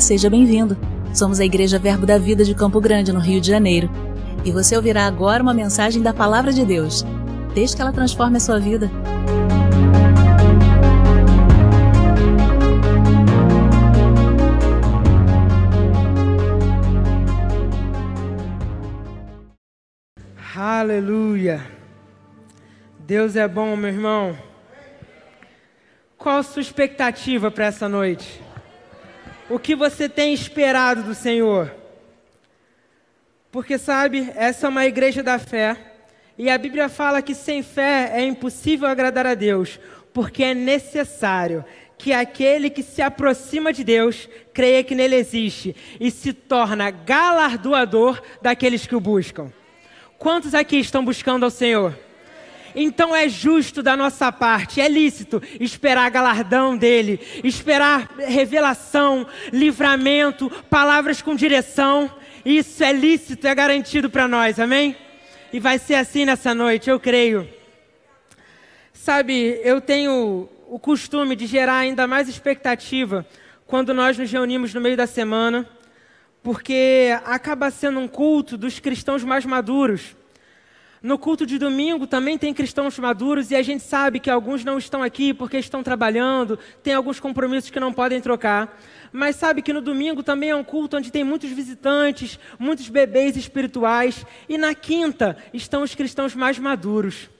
Seja bem-vindo. Somos a Igreja Verbo da Vida de Campo Grande, no Rio de Janeiro. E você ouvirá agora uma mensagem da Palavra de Deus. Desde que ela transforme a sua vida. Aleluia. Deus é bom, meu irmão. Qual a sua expectativa para essa noite? O que você tem esperado do Senhor? Porque, sabe, essa é uma igreja da fé. E a Bíblia fala que sem fé é impossível agradar a Deus, porque é necessário que aquele que se aproxima de Deus creia que nele existe e se torna galardoador daqueles que o buscam. Quantos aqui estão buscando ao Senhor? Então é justo da nossa parte, é lícito esperar galardão dele, esperar revelação, livramento, palavras com direção. Isso é lícito, é garantido para nós, amém? E vai ser assim nessa noite, eu creio. Sabe, eu tenho o costume de gerar ainda mais expectativa quando nós nos reunimos no meio da semana, porque acaba sendo um culto dos cristãos mais maduros. No culto de domingo também tem cristãos maduros e a gente sabe que alguns não estão aqui porque estão trabalhando, tem alguns compromissos que não podem trocar. Mas sabe que no domingo também é um culto onde tem muitos visitantes, muitos bebês espirituais. E na quinta estão os cristãos mais maduros.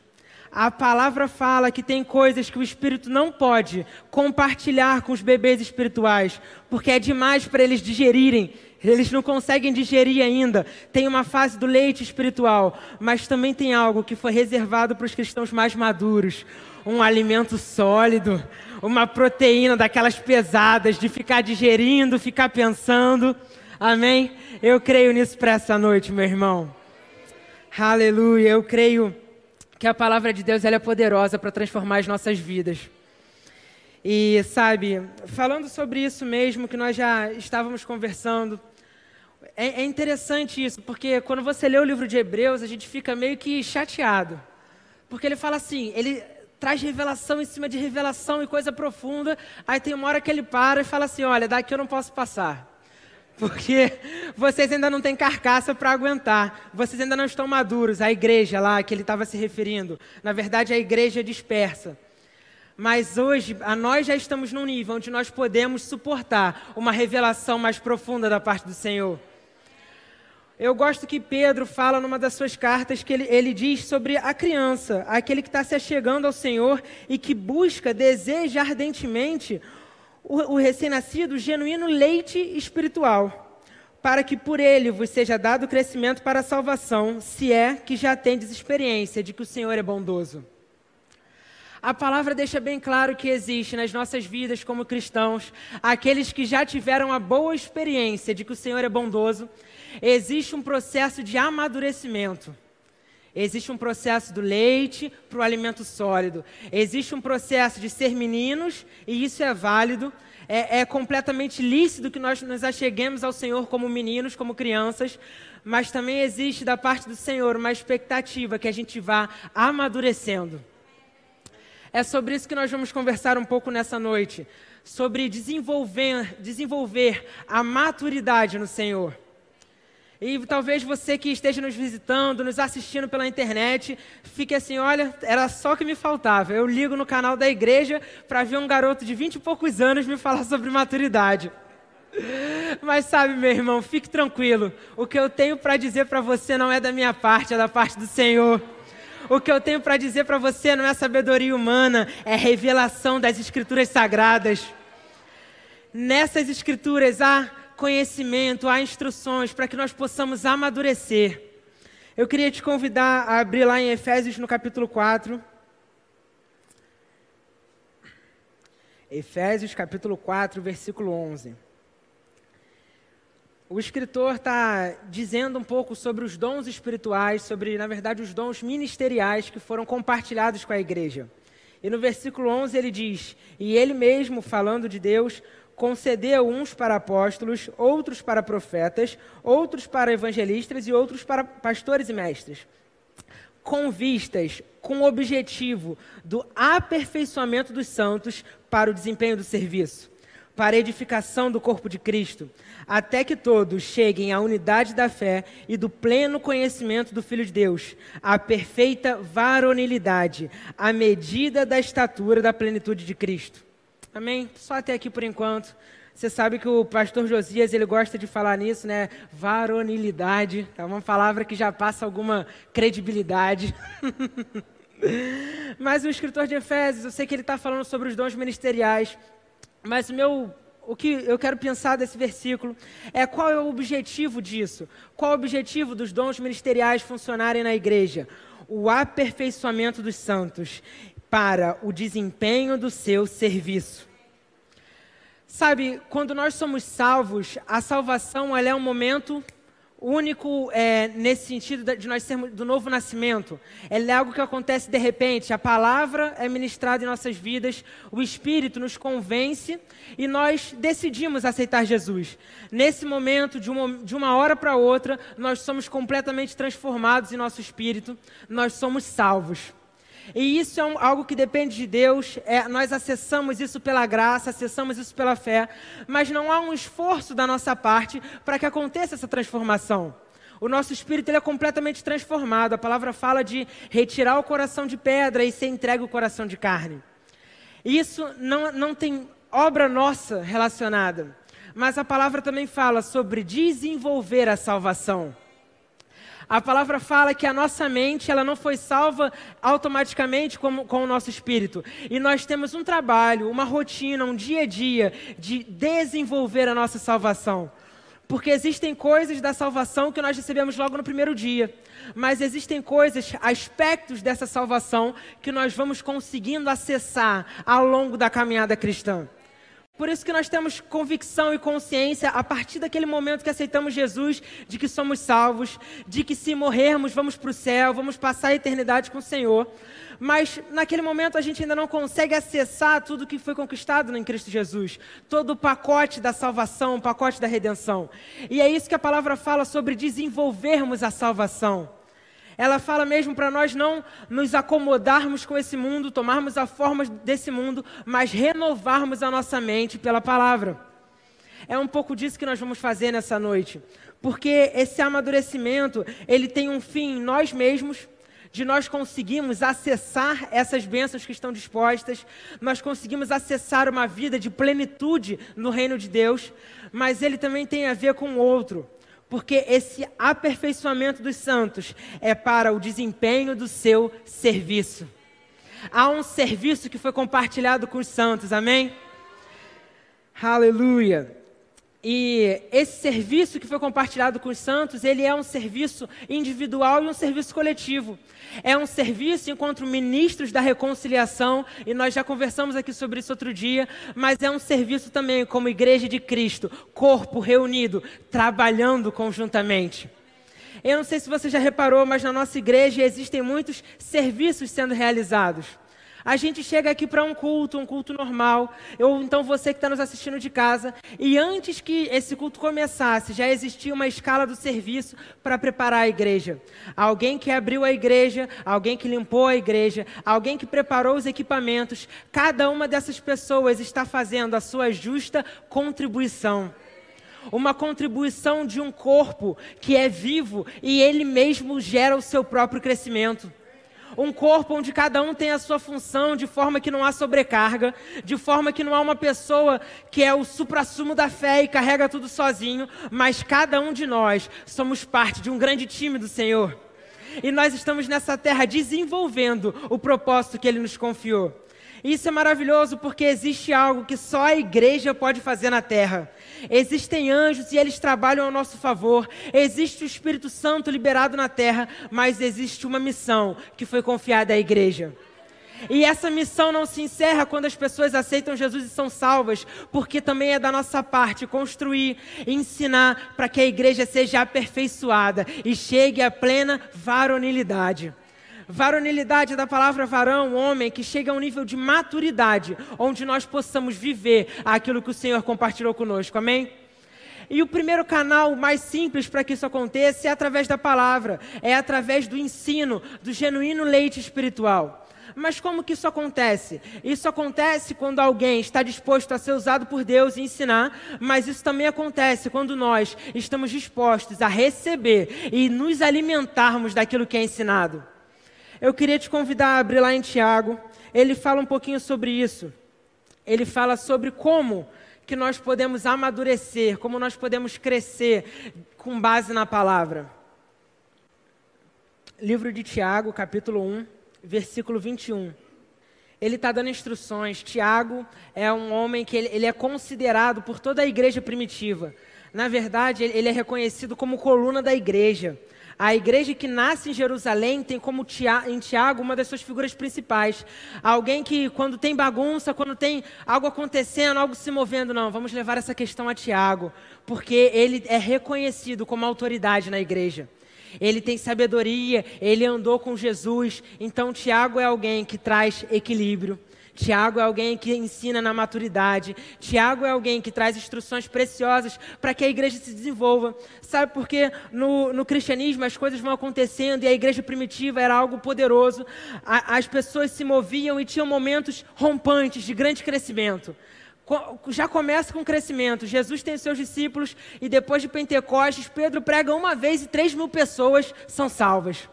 A palavra fala que tem coisas que o espírito não pode compartilhar com os bebês espirituais, porque é demais para eles digerirem eles não conseguem digerir ainda. Tem uma fase do leite espiritual, mas também tem algo que foi reservado para os cristãos mais maduros um alimento sólido, uma proteína daquelas pesadas de ficar digerindo, ficar pensando. Amém? Eu creio nisso para essa noite, meu irmão. Aleluia. Eu creio que a palavra de Deus é poderosa para transformar as nossas vidas. E sabe, falando sobre isso mesmo que nós já estávamos conversando, é, é, interessante isso, porque quando você lê o livro de Hebreus, a gente fica meio que chateado. Porque ele fala assim, ele traz revelação em cima de revelação e coisa profunda, aí tem uma hora que ele para e fala assim: olha, daqui eu não posso passar. Porque vocês ainda não têm carcaça para aguentar, vocês ainda não estão maduros. A igreja lá que ele estava se referindo, na verdade, a igreja dispersa. Mas hoje, a nós já estamos num nível onde nós podemos suportar uma revelação mais profunda da parte do Senhor. Eu gosto que Pedro fala numa das suas cartas que ele, ele diz sobre a criança, aquele que está se achegando ao Senhor e que busca, deseja ardentemente o, o recém-nascido, o genuíno leite espiritual, para que por ele vos seja dado crescimento para a salvação, se é que já tendes experiência de que o Senhor é bondoso. A palavra deixa bem claro que existe nas nossas vidas como cristãos aqueles que já tiveram a boa experiência de que o Senhor é bondoso. Existe um processo de amadurecimento. Existe um processo do leite para o alimento sólido. Existe um processo de ser meninos, e isso é válido. É, é, completamente lícito que nós nos acheguemos ao Senhor como meninos, como crianças, mas também existe da parte do Senhor uma expectativa que a gente vá amadurecendo. É sobre isso que nós vamos conversar um pouco nessa noite. Sobre desenvolver, desenvolver a maturidade no Senhor. E talvez você que esteja nos visitando, nos assistindo pela internet, fique assim: olha, era só o que me faltava. Eu ligo no canal da igreja para ver um garoto de vinte e poucos anos me falar sobre maturidade. Mas sabe, meu irmão, fique tranquilo. O que eu tenho para dizer para você não é da minha parte, é da parte do Senhor. O que eu tenho para dizer para você não é sabedoria humana, é revelação das Escrituras sagradas. Nessas Escrituras há conhecimento, há instruções para que nós possamos amadurecer. Eu queria te convidar a abrir lá em Efésios no capítulo 4. Efésios capítulo 4, versículo 11. O escritor está dizendo um pouco sobre os dons espirituais, sobre, na verdade, os dons ministeriais que foram compartilhados com a igreja. E no versículo 11 ele diz: E ele mesmo, falando de Deus, concedeu uns para apóstolos, outros para profetas, outros para evangelistas e outros para pastores e mestres, com vistas, com o objetivo do aperfeiçoamento dos santos para o desempenho do serviço para a edificação do corpo de Cristo, até que todos cheguem à unidade da fé e do pleno conhecimento do Filho de Deus, à perfeita varonilidade, à medida da estatura da plenitude de Cristo. Amém? Só até aqui por enquanto. Você sabe que o pastor Josias, ele gosta de falar nisso, né? Varonilidade. É uma palavra que já passa alguma credibilidade. Mas o escritor de Efésios, eu sei que ele está falando sobre os dons ministeriais. Mas o meu o que eu quero pensar desse versículo é qual é o objetivo disso? Qual é o objetivo dos dons ministeriais funcionarem na igreja? O aperfeiçoamento dos santos para o desempenho do seu serviço. Sabe, quando nós somos salvos, a salvação é um momento único é, nesse sentido de nós sermos do novo nascimento. É algo que acontece de repente. A palavra é ministrada em nossas vidas, o Espírito nos convence e nós decidimos aceitar Jesus. Nesse momento, de uma, de uma hora para outra, nós somos completamente transformados em nosso espírito, nós somos salvos. E isso é um, algo que depende de Deus, é, nós acessamos isso pela graça, acessamos isso pela fé, mas não há um esforço da nossa parte para que aconteça essa transformação. O nosso espírito ele é completamente transformado. A palavra fala de retirar o coração de pedra e ser entregue o coração de carne. Isso não, não tem obra nossa relacionada, mas a palavra também fala sobre desenvolver a salvação. A palavra fala que a nossa mente ela não foi salva automaticamente com, com o nosso espírito. E nós temos um trabalho, uma rotina, um dia a dia de desenvolver a nossa salvação. Porque existem coisas da salvação que nós recebemos logo no primeiro dia. Mas existem coisas, aspectos dessa salvação que nós vamos conseguindo acessar ao longo da caminhada cristã. Por isso que nós temos convicção e consciência a partir daquele momento que aceitamos Jesus, de que somos salvos, de que se morrermos vamos para o céu, vamos passar a eternidade com o Senhor. Mas naquele momento a gente ainda não consegue acessar tudo que foi conquistado em Cristo Jesus, todo o pacote da salvação, o pacote da redenção. E é isso que a palavra fala sobre desenvolvermos a salvação. Ela fala mesmo para nós não nos acomodarmos com esse mundo, tomarmos a forma desse mundo, mas renovarmos a nossa mente pela palavra. É um pouco disso que nós vamos fazer nessa noite. Porque esse amadurecimento, ele tem um fim em nós mesmos, de nós conseguirmos acessar essas bênçãos que estão dispostas, nós conseguimos acessar uma vida de plenitude no reino de Deus, mas ele também tem a ver com o outro porque esse aperfeiçoamento dos santos é para o desempenho do seu serviço. Há um serviço que foi compartilhado com os santos, amém? Aleluia. E esse serviço que foi compartilhado com os santos, ele é um serviço individual e um serviço coletivo. É um serviço enquanto ministros da reconciliação, e nós já conversamos aqui sobre isso outro dia, mas é um serviço também como igreja de Cristo, corpo reunido, trabalhando conjuntamente. Eu não sei se você já reparou, mas na nossa igreja existem muitos serviços sendo realizados. A gente chega aqui para um culto, um culto normal, ou então você que está nos assistindo de casa, e antes que esse culto começasse, já existia uma escala do serviço para preparar a igreja. Alguém que abriu a igreja, alguém que limpou a igreja, alguém que preparou os equipamentos, cada uma dessas pessoas está fazendo a sua justa contribuição. Uma contribuição de um corpo que é vivo e ele mesmo gera o seu próprio crescimento um corpo onde cada um tem a sua função, de forma que não há sobrecarga, de forma que não há uma pessoa que é o suprassumo da fé e carrega tudo sozinho, mas cada um de nós somos parte de um grande time do Senhor. E nós estamos nessa terra desenvolvendo o propósito que Ele nos confiou. Isso é maravilhoso porque existe algo que só a igreja pode fazer na terra. Existem anjos e eles trabalham ao nosso favor. Existe o Espírito Santo liberado na terra, mas existe uma missão que foi confiada à igreja. E essa missão não se encerra quando as pessoas aceitam Jesus e são salvas, porque também é da nossa parte construir ensinar para que a igreja seja aperfeiçoada e chegue à plena varonilidade. Varonilidade da palavra varão, homem, que chega a um nível de maturidade, onde nós possamos viver aquilo que o Senhor compartilhou conosco, amém? E o primeiro canal mais simples para que isso aconteça é através da palavra, é através do ensino, do genuíno leite espiritual. Mas como que isso acontece? Isso acontece quando alguém está disposto a ser usado por Deus e ensinar, mas isso também acontece quando nós estamos dispostos a receber e nos alimentarmos daquilo que é ensinado. Eu queria te convidar a abrir lá em Tiago. Ele fala um pouquinho sobre isso. Ele fala sobre como que nós podemos amadurecer, como nós podemos crescer com base na palavra. Livro de Tiago, capítulo 1, versículo 21. Ele está dando instruções. Tiago é um homem que ele, ele, é considerado por toda a igreja primitiva. Na verdade, ele, ele é reconhecido como coluna da igreja. A igreja que nasce em Jerusalém tem como em Tiago uma das suas figuras principais. Alguém que, quando tem bagunça, quando tem algo acontecendo, algo se movendo, não, vamos levar essa questão a Tiago, porque ele é reconhecido como autoridade na igreja. Ele tem sabedoria, ele andou com Jesus. Então, Tiago é alguém que traz equilíbrio. Tiago é alguém que ensina na maturidade. Tiago é alguém que traz instruções preciosas para que a igreja se desenvolva. Sabe por quê? No, no, cristianismo as coisas vão acontecendo e a igreja primitiva era algo poderoso. A, as pessoas se moviam e tinham momentos rompantes de grande crescimento já começa com crescimento. Jesus tem seus discípulos e depois de Pentecostes, Pedro prega uma vez e três mil pessoas são salvas.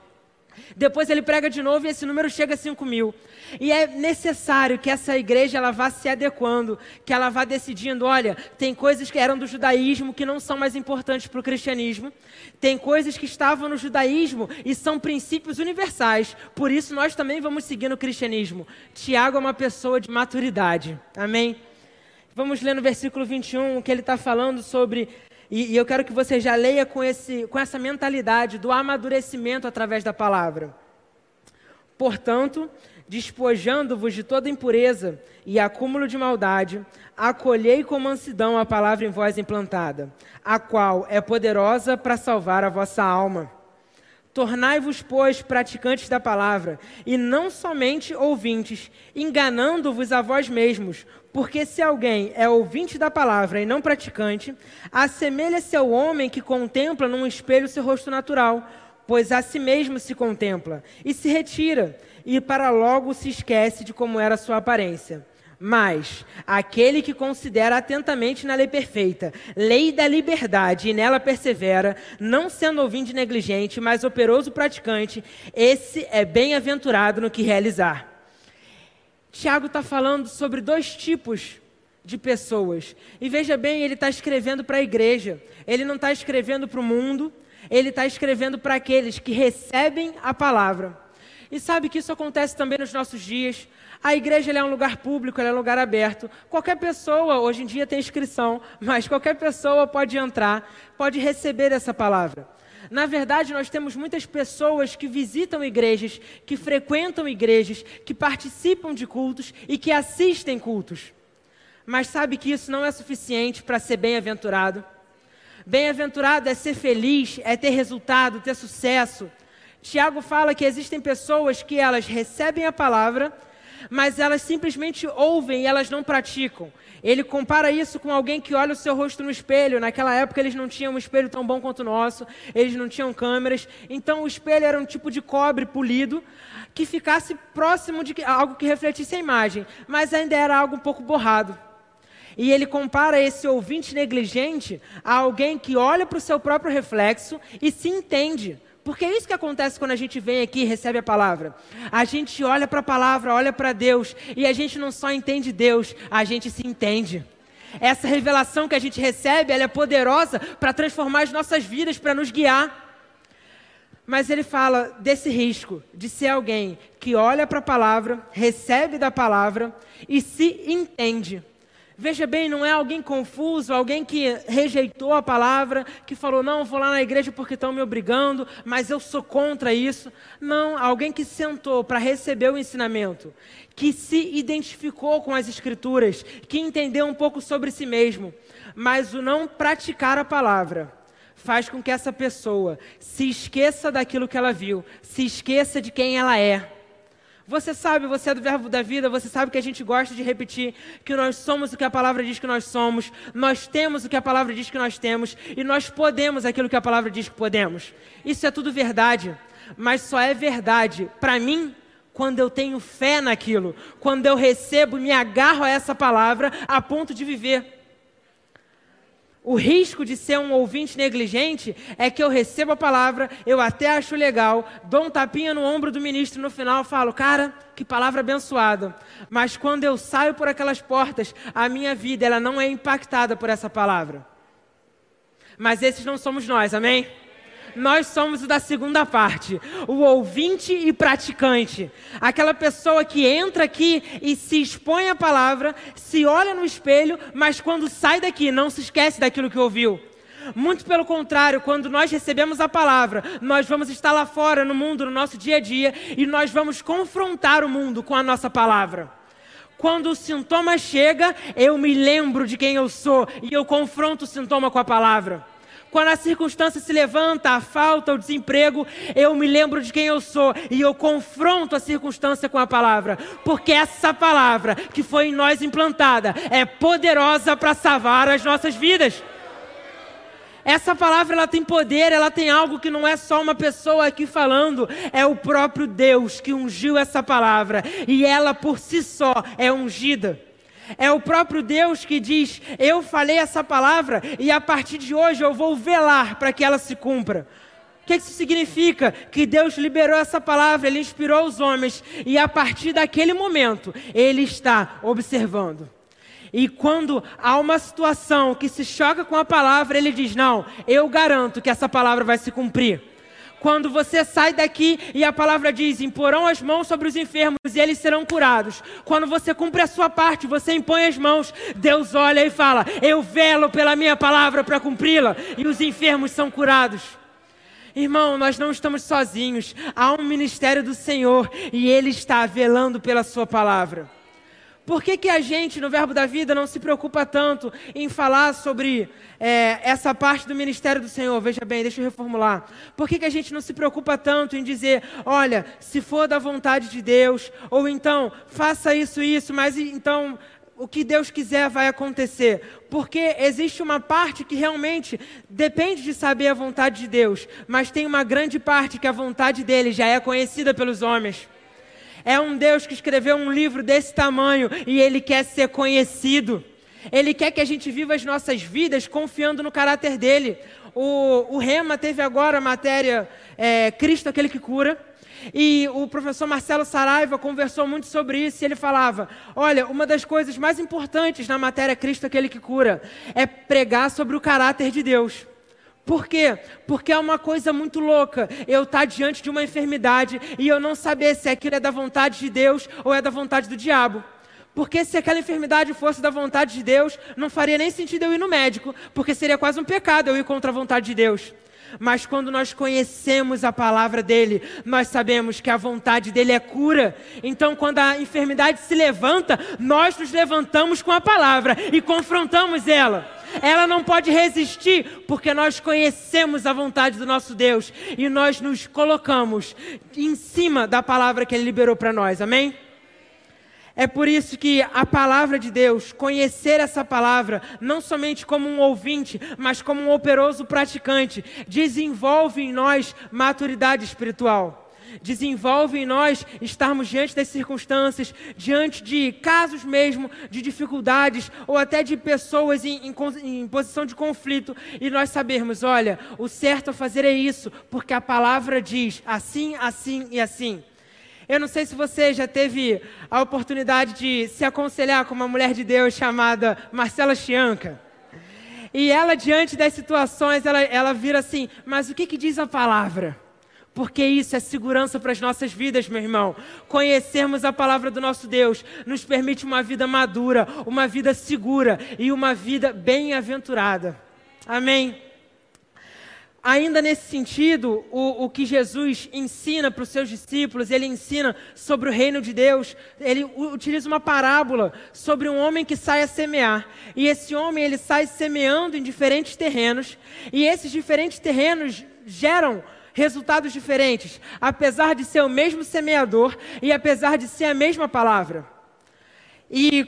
Depois ele prega de novo e esse número chega a 5 mil. E é necessário que essa igreja ela vá se adequando, que ela vá decidindo, olha, tem coisas que eram do judaísmo que não são mais importantes para o cristianismo. Tem coisas que estavam no judaísmo e são princípios universais. Por isso nós também vamos seguir no cristianismo. Tiago é uma pessoa de maturidade. Amém? Vamos ler no versículo 21 que ele está falando sobre e, e eu quero que você já leia com, esse, com essa mentalidade do amadurecimento através da palavra. Portanto, despojando-vos de toda impureza e acúmulo de maldade, acolhei com mansidão a palavra em vós implantada, a qual é poderosa para salvar a vossa alma. Tornai-vos, pois, praticantes da palavra, e não somente ouvintes, enganando-vos a vós mesmos, porque se alguém é ouvinte da palavra e não praticante, assemelha-se ao homem que contempla num espelho seu rosto natural, pois a si mesmo se contempla, e se retira, e para logo se esquece de como era sua aparência. Mas aquele que considera atentamente na lei perfeita, lei da liberdade, e nela persevera, não sendo ouvinte negligente, mas operoso praticante, esse é bem-aventurado no que realizar. Tiago está falando sobre dois tipos de pessoas. E veja bem, ele está escrevendo para a igreja. Ele não está escrevendo para o mundo, ele está escrevendo para aqueles que recebem a palavra. E sabe que isso acontece também nos nossos dias. A igreja é um lugar público, é um lugar aberto. Qualquer pessoa, hoje em dia tem inscrição, mas qualquer pessoa pode entrar, pode receber essa palavra. Na verdade, nós temos muitas pessoas que visitam igrejas, que frequentam igrejas, que participam de cultos e que assistem cultos. Mas sabe que isso não é suficiente para ser bem-aventurado? Bem-aventurado é ser feliz, é ter resultado, ter sucesso. Tiago fala que existem pessoas que elas recebem a palavra, mas elas simplesmente ouvem e elas não praticam. Ele compara isso com alguém que olha o seu rosto no espelho. Naquela época eles não tinham um espelho tão bom quanto o nosso, eles não tinham câmeras. Então o espelho era um tipo de cobre polido que ficasse próximo de algo que refletisse a imagem, mas ainda era algo um pouco borrado. E ele compara esse ouvinte negligente a alguém que olha para o seu próprio reflexo e se entende. Porque é isso que acontece quando a gente vem aqui e recebe a palavra. A gente olha para a palavra, olha para Deus, e a gente não só entende Deus, a gente se entende. Essa revelação que a gente recebe, ela é poderosa para transformar as nossas vidas, para nos guiar. Mas ele fala desse risco de ser alguém que olha para a palavra, recebe da palavra e se entende. Veja bem, não é alguém confuso, alguém que rejeitou a palavra, que falou, não, vou lá na igreja porque estão me obrigando, mas eu sou contra isso. Não, alguém que sentou para receber o ensinamento, que se identificou com as escrituras, que entendeu um pouco sobre si mesmo, mas o não praticar a palavra faz com que essa pessoa se esqueça daquilo que ela viu, se esqueça de quem ela é você sabe, você é do verbo da vida, você sabe que a gente gosta de repetir que nós somos o que a palavra diz que nós somos, nós temos o que a palavra diz que nós temos e nós podemos aquilo que a palavra diz que podemos. Isso é tudo verdade, mas só é verdade para mim quando eu tenho fé naquilo, quando eu recebo, me agarro a essa palavra a ponto de viver. O risco de ser um ouvinte negligente é que eu recebo a palavra, eu até acho legal, dou um tapinha no ombro do ministro no final falo, cara, que palavra abençoada. Mas quando eu saio por aquelas portas, a minha vida ela não é impactada por essa palavra. Mas esses não somos nós, amém? Nós somos da segunda parte, o ouvinte e praticante. Aquela pessoa que entra aqui e se expõe à palavra, se olha no espelho, mas quando sai daqui não se esquece daquilo que ouviu. Muito pelo contrário, quando nós recebemos a palavra, nós vamos estar lá fora no mundo, no nosso dia a dia, e nós vamos confrontar o mundo com a nossa palavra. Quando o sintoma chega, eu me lembro de quem eu sou e eu confronto o sintoma com a palavra. Quando a circunstância se levanta, a falta, o desemprego, eu me lembro de quem eu sou e eu confronto a circunstância com a palavra, porque essa palavra que foi em nós implantada é poderosa para salvar as nossas vidas. Essa palavra ela tem poder, ela tem algo que não é só uma pessoa aqui falando, é o próprio Deus que ungiu essa palavra e ela por si só é ungida. É o próprio Deus que diz: Eu falei essa palavra e a partir de hoje eu vou velar para que ela se cumpra. O que isso significa? Que Deus liberou essa palavra, Ele inspirou os homens e a partir daquele momento Ele está observando. E quando há uma situação que se choca com a palavra, Ele diz: Não, eu garanto que essa palavra vai se cumprir quando você sai daqui e a palavra diz: imporão as mãos sobre os enfermos e eles serão curados. Quando você cumpre a sua parte, você impõe as mãos, Deus olha e fala: eu velo pela minha palavra para cumpri-la, e os enfermos são curados. Irmão, nós não estamos sozinhos. Há um ministério do Senhor e Ele está velando pela Sua palavra. Por que, que a gente, no Verbo da Vida, não se preocupa tanto em falar sobre é, essa parte do ministério do Senhor? Veja bem, deixa eu reformular. Por que, que a gente não se preocupa tanto em dizer, olha, se for da vontade de Deus, ou então, faça isso, isso, mas então o que Deus quiser vai acontecer. Porque existe uma parte que realmente depende de saber a vontade de Deus, mas tem uma grande parte que a vontade dele já é conhecida pelos homens. É um Deus que escreveu um livro desse tamanho e ele quer ser conhecido. Ele quer que a gente viva as nossas vidas confiando no caráter dele. O, o Rema teve agora a matéria é, Cristo, aquele que cura. E o professor Marcelo Saraiva conversou muito sobre isso e ele falava: olha, uma das coisas mais importantes na matéria Cristo, aquele que cura, é pregar sobre o caráter de Deus. Por quê? Porque é uma coisa muito louca eu estar diante de uma enfermidade e eu não saber se aquilo é da vontade de Deus ou é da vontade do diabo. Porque se aquela enfermidade fosse da vontade de Deus, não faria nem sentido eu ir no médico, porque seria quase um pecado eu ir contra a vontade de Deus. Mas quando nós conhecemos a palavra dele, nós sabemos que a vontade dele é cura. Então, quando a enfermidade se levanta, nós nos levantamos com a palavra e confrontamos ela ela não pode resistir, porque nós conhecemos a vontade do nosso Deus e nós nos colocamos em cima da palavra que Ele liberou para nós, amém? É por isso que a palavra de Deus, conhecer essa palavra, não somente como um ouvinte, mas como um operoso praticante, desenvolve em nós maturidade espiritual desenvolve em nós estarmos diante das circunstâncias, diante de casos mesmo, de dificuldades, ou até de pessoas em, em, em posição de conflito, e nós sabermos: olha, o certo a fazer é isso, porque a palavra diz assim, assim e assim. Eu não sei se você já teve a oportunidade de se aconselhar com uma mulher de Deus chamada Marcela Chianca. E ela, diante das situações, ela, ela vira assim: Mas o que, que diz a palavra? Porque isso é segurança para as nossas vidas, meu irmão. Conhecermos a palavra do nosso Deus nos permite uma vida madura, uma vida segura e uma vida bem-aventurada. Amém? Ainda nesse sentido, o, o que Jesus ensina para os seus discípulos, ele ensina sobre o reino de Deus, ele utiliza uma parábola sobre um homem que sai a semear. E esse homem, ele sai semeando em diferentes terrenos, e esses diferentes terrenos geram resultados diferentes, apesar de ser o mesmo semeador e apesar de ser a mesma palavra. E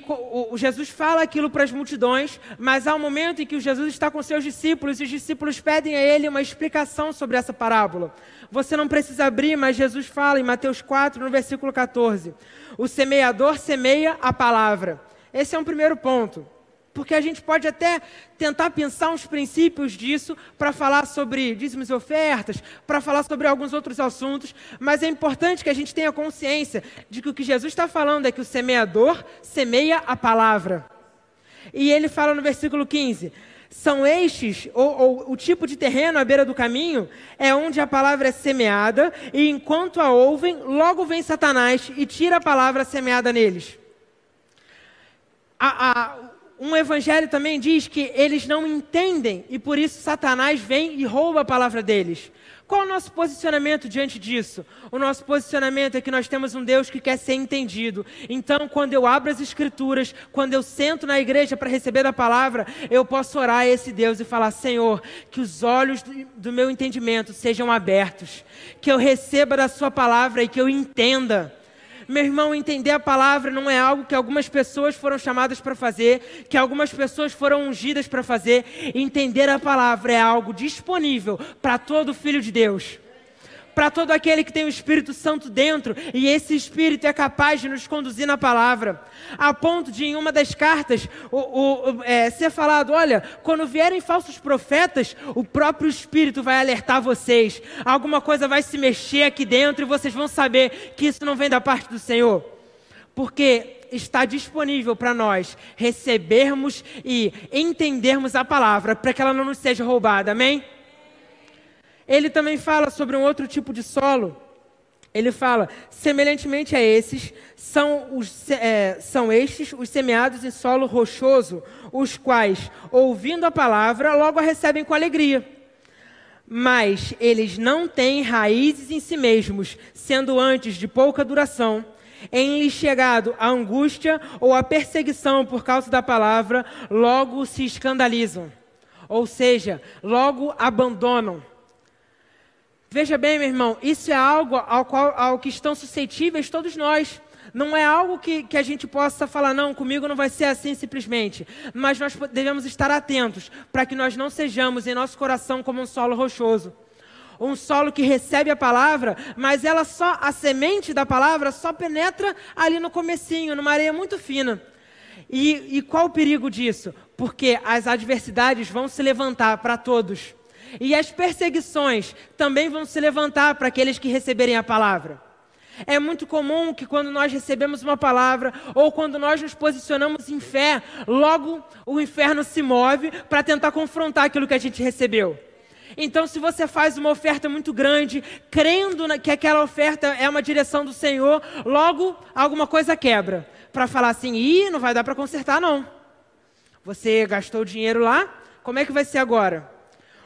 Jesus fala aquilo para as multidões, mas há um momento em que Jesus está com seus discípulos e os discípulos pedem a ele uma explicação sobre essa parábola. Você não precisa abrir, mas Jesus fala em Mateus 4, no versículo 14: O semeador semeia a palavra. Esse é um primeiro ponto porque a gente pode até tentar pensar uns princípios disso para falar sobre dízimos e ofertas, para falar sobre alguns outros assuntos, mas é importante que a gente tenha consciência de que o que Jesus está falando é que o semeador semeia a palavra. E ele fala no versículo 15: são estes, ou, ou, o tipo de terreno à beira do caminho, é onde a palavra é semeada, e enquanto a ouvem, logo vem Satanás e tira a palavra semeada neles. A, a, um evangelho também diz que eles não entendem e por isso Satanás vem e rouba a palavra deles. Qual o nosso posicionamento diante disso? O nosso posicionamento é que nós temos um Deus que quer ser entendido. Então, quando eu abro as Escrituras, quando eu sento na igreja para receber da palavra, eu posso orar a esse Deus e falar: Senhor, que os olhos do meu entendimento sejam abertos, que eu receba da Sua palavra e que eu entenda meu irmão, entender a palavra não é algo que algumas pessoas foram chamadas para fazer, que algumas pessoas foram ungidas para fazer. Entender a palavra é algo disponível para todo filho de Deus para todo aquele que tem o Espírito Santo dentro, e esse Espírito é capaz de nos conduzir na palavra, a ponto de, em uma das cartas, o, o, é, ser falado: olha, quando vierem falsos profetas, o próprio Espírito vai alertar vocês, alguma coisa vai se mexer aqui dentro e vocês vão saber que isso não vem da parte do Senhor, porque está disponível para nós recebermos e entendermos a palavra, para que ela não nos seja roubada, amém? Ele também fala sobre um outro tipo de solo. Ele fala, semelhantemente a esses, são, os, é, são estes os semeados em solo rochoso, os quais, ouvindo a palavra, logo a recebem com alegria. Mas eles não têm raízes em si mesmos, sendo antes de pouca duração. Em lhes chegado a angústia ou a perseguição por causa da palavra, logo se escandalizam. Ou seja, logo abandonam Veja bem, meu irmão, isso é algo ao, qual, ao que estão suscetíveis todos nós. Não é algo que, que a gente possa falar, não, comigo não vai ser assim simplesmente. Mas nós devemos estar atentos para que nós não sejamos em nosso coração como um solo rochoso. Um solo que recebe a palavra, mas ela só, a semente da palavra só penetra ali no comecinho, numa areia muito fina. E, e qual o perigo disso? Porque as adversidades vão se levantar para todos. E as perseguições também vão se levantar para aqueles que receberem a palavra. É muito comum que quando nós recebemos uma palavra ou quando nós nos posicionamos em fé, logo o inferno se move para tentar confrontar aquilo que a gente recebeu. Então, se você faz uma oferta muito grande, crendo que aquela oferta é uma direção do Senhor, logo alguma coisa quebra. Para falar assim, ih, não vai dar para consertar, não. Você gastou o dinheiro lá, como é que vai ser agora?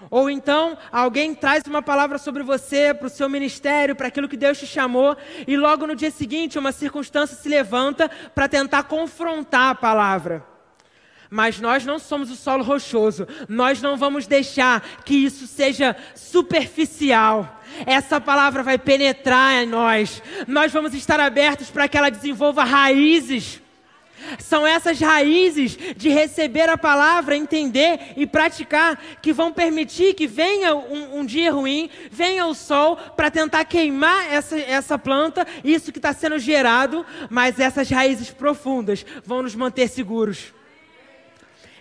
Ou então alguém traz uma palavra sobre você, para o seu ministério, para aquilo que Deus te chamou, e logo no dia seguinte uma circunstância se levanta para tentar confrontar a palavra. Mas nós não somos o solo rochoso, nós não vamos deixar que isso seja superficial. Essa palavra vai penetrar em nós, nós vamos estar abertos para que ela desenvolva raízes são essas raízes de receber a palavra, entender e praticar que vão permitir que venha um, um dia ruim, venha o sol para tentar queimar essa, essa planta, isso que está sendo gerado, mas essas raízes profundas vão nos manter seguros.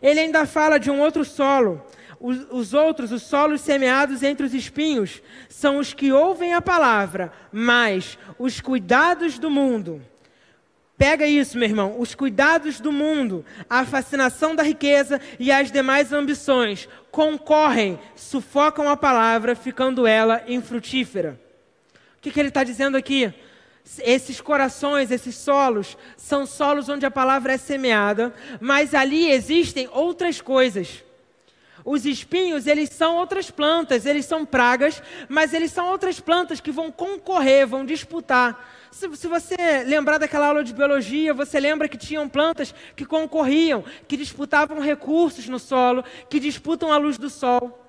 Ele ainda fala de um outro solo. Os, os, outros, os solos semeados entre os espinhos, são os que ouvem a palavra, mas os cuidados do mundo Pega isso, meu irmão. Os cuidados do mundo, a fascinação da riqueza e as demais ambições concorrem, sufocam a palavra, ficando ela infrutífera. O que, que ele está dizendo aqui? Esses corações, esses solos, são solos onde a palavra é semeada, mas ali existem outras coisas. Os espinhos, eles são outras plantas, eles são pragas, mas eles são outras plantas que vão concorrer, vão disputar. Se, se, você lembrar daquela aula de biologia, você lembra que tinham plantas que concorriam, que disputavam recursos no solo, que disputam a luz do sol.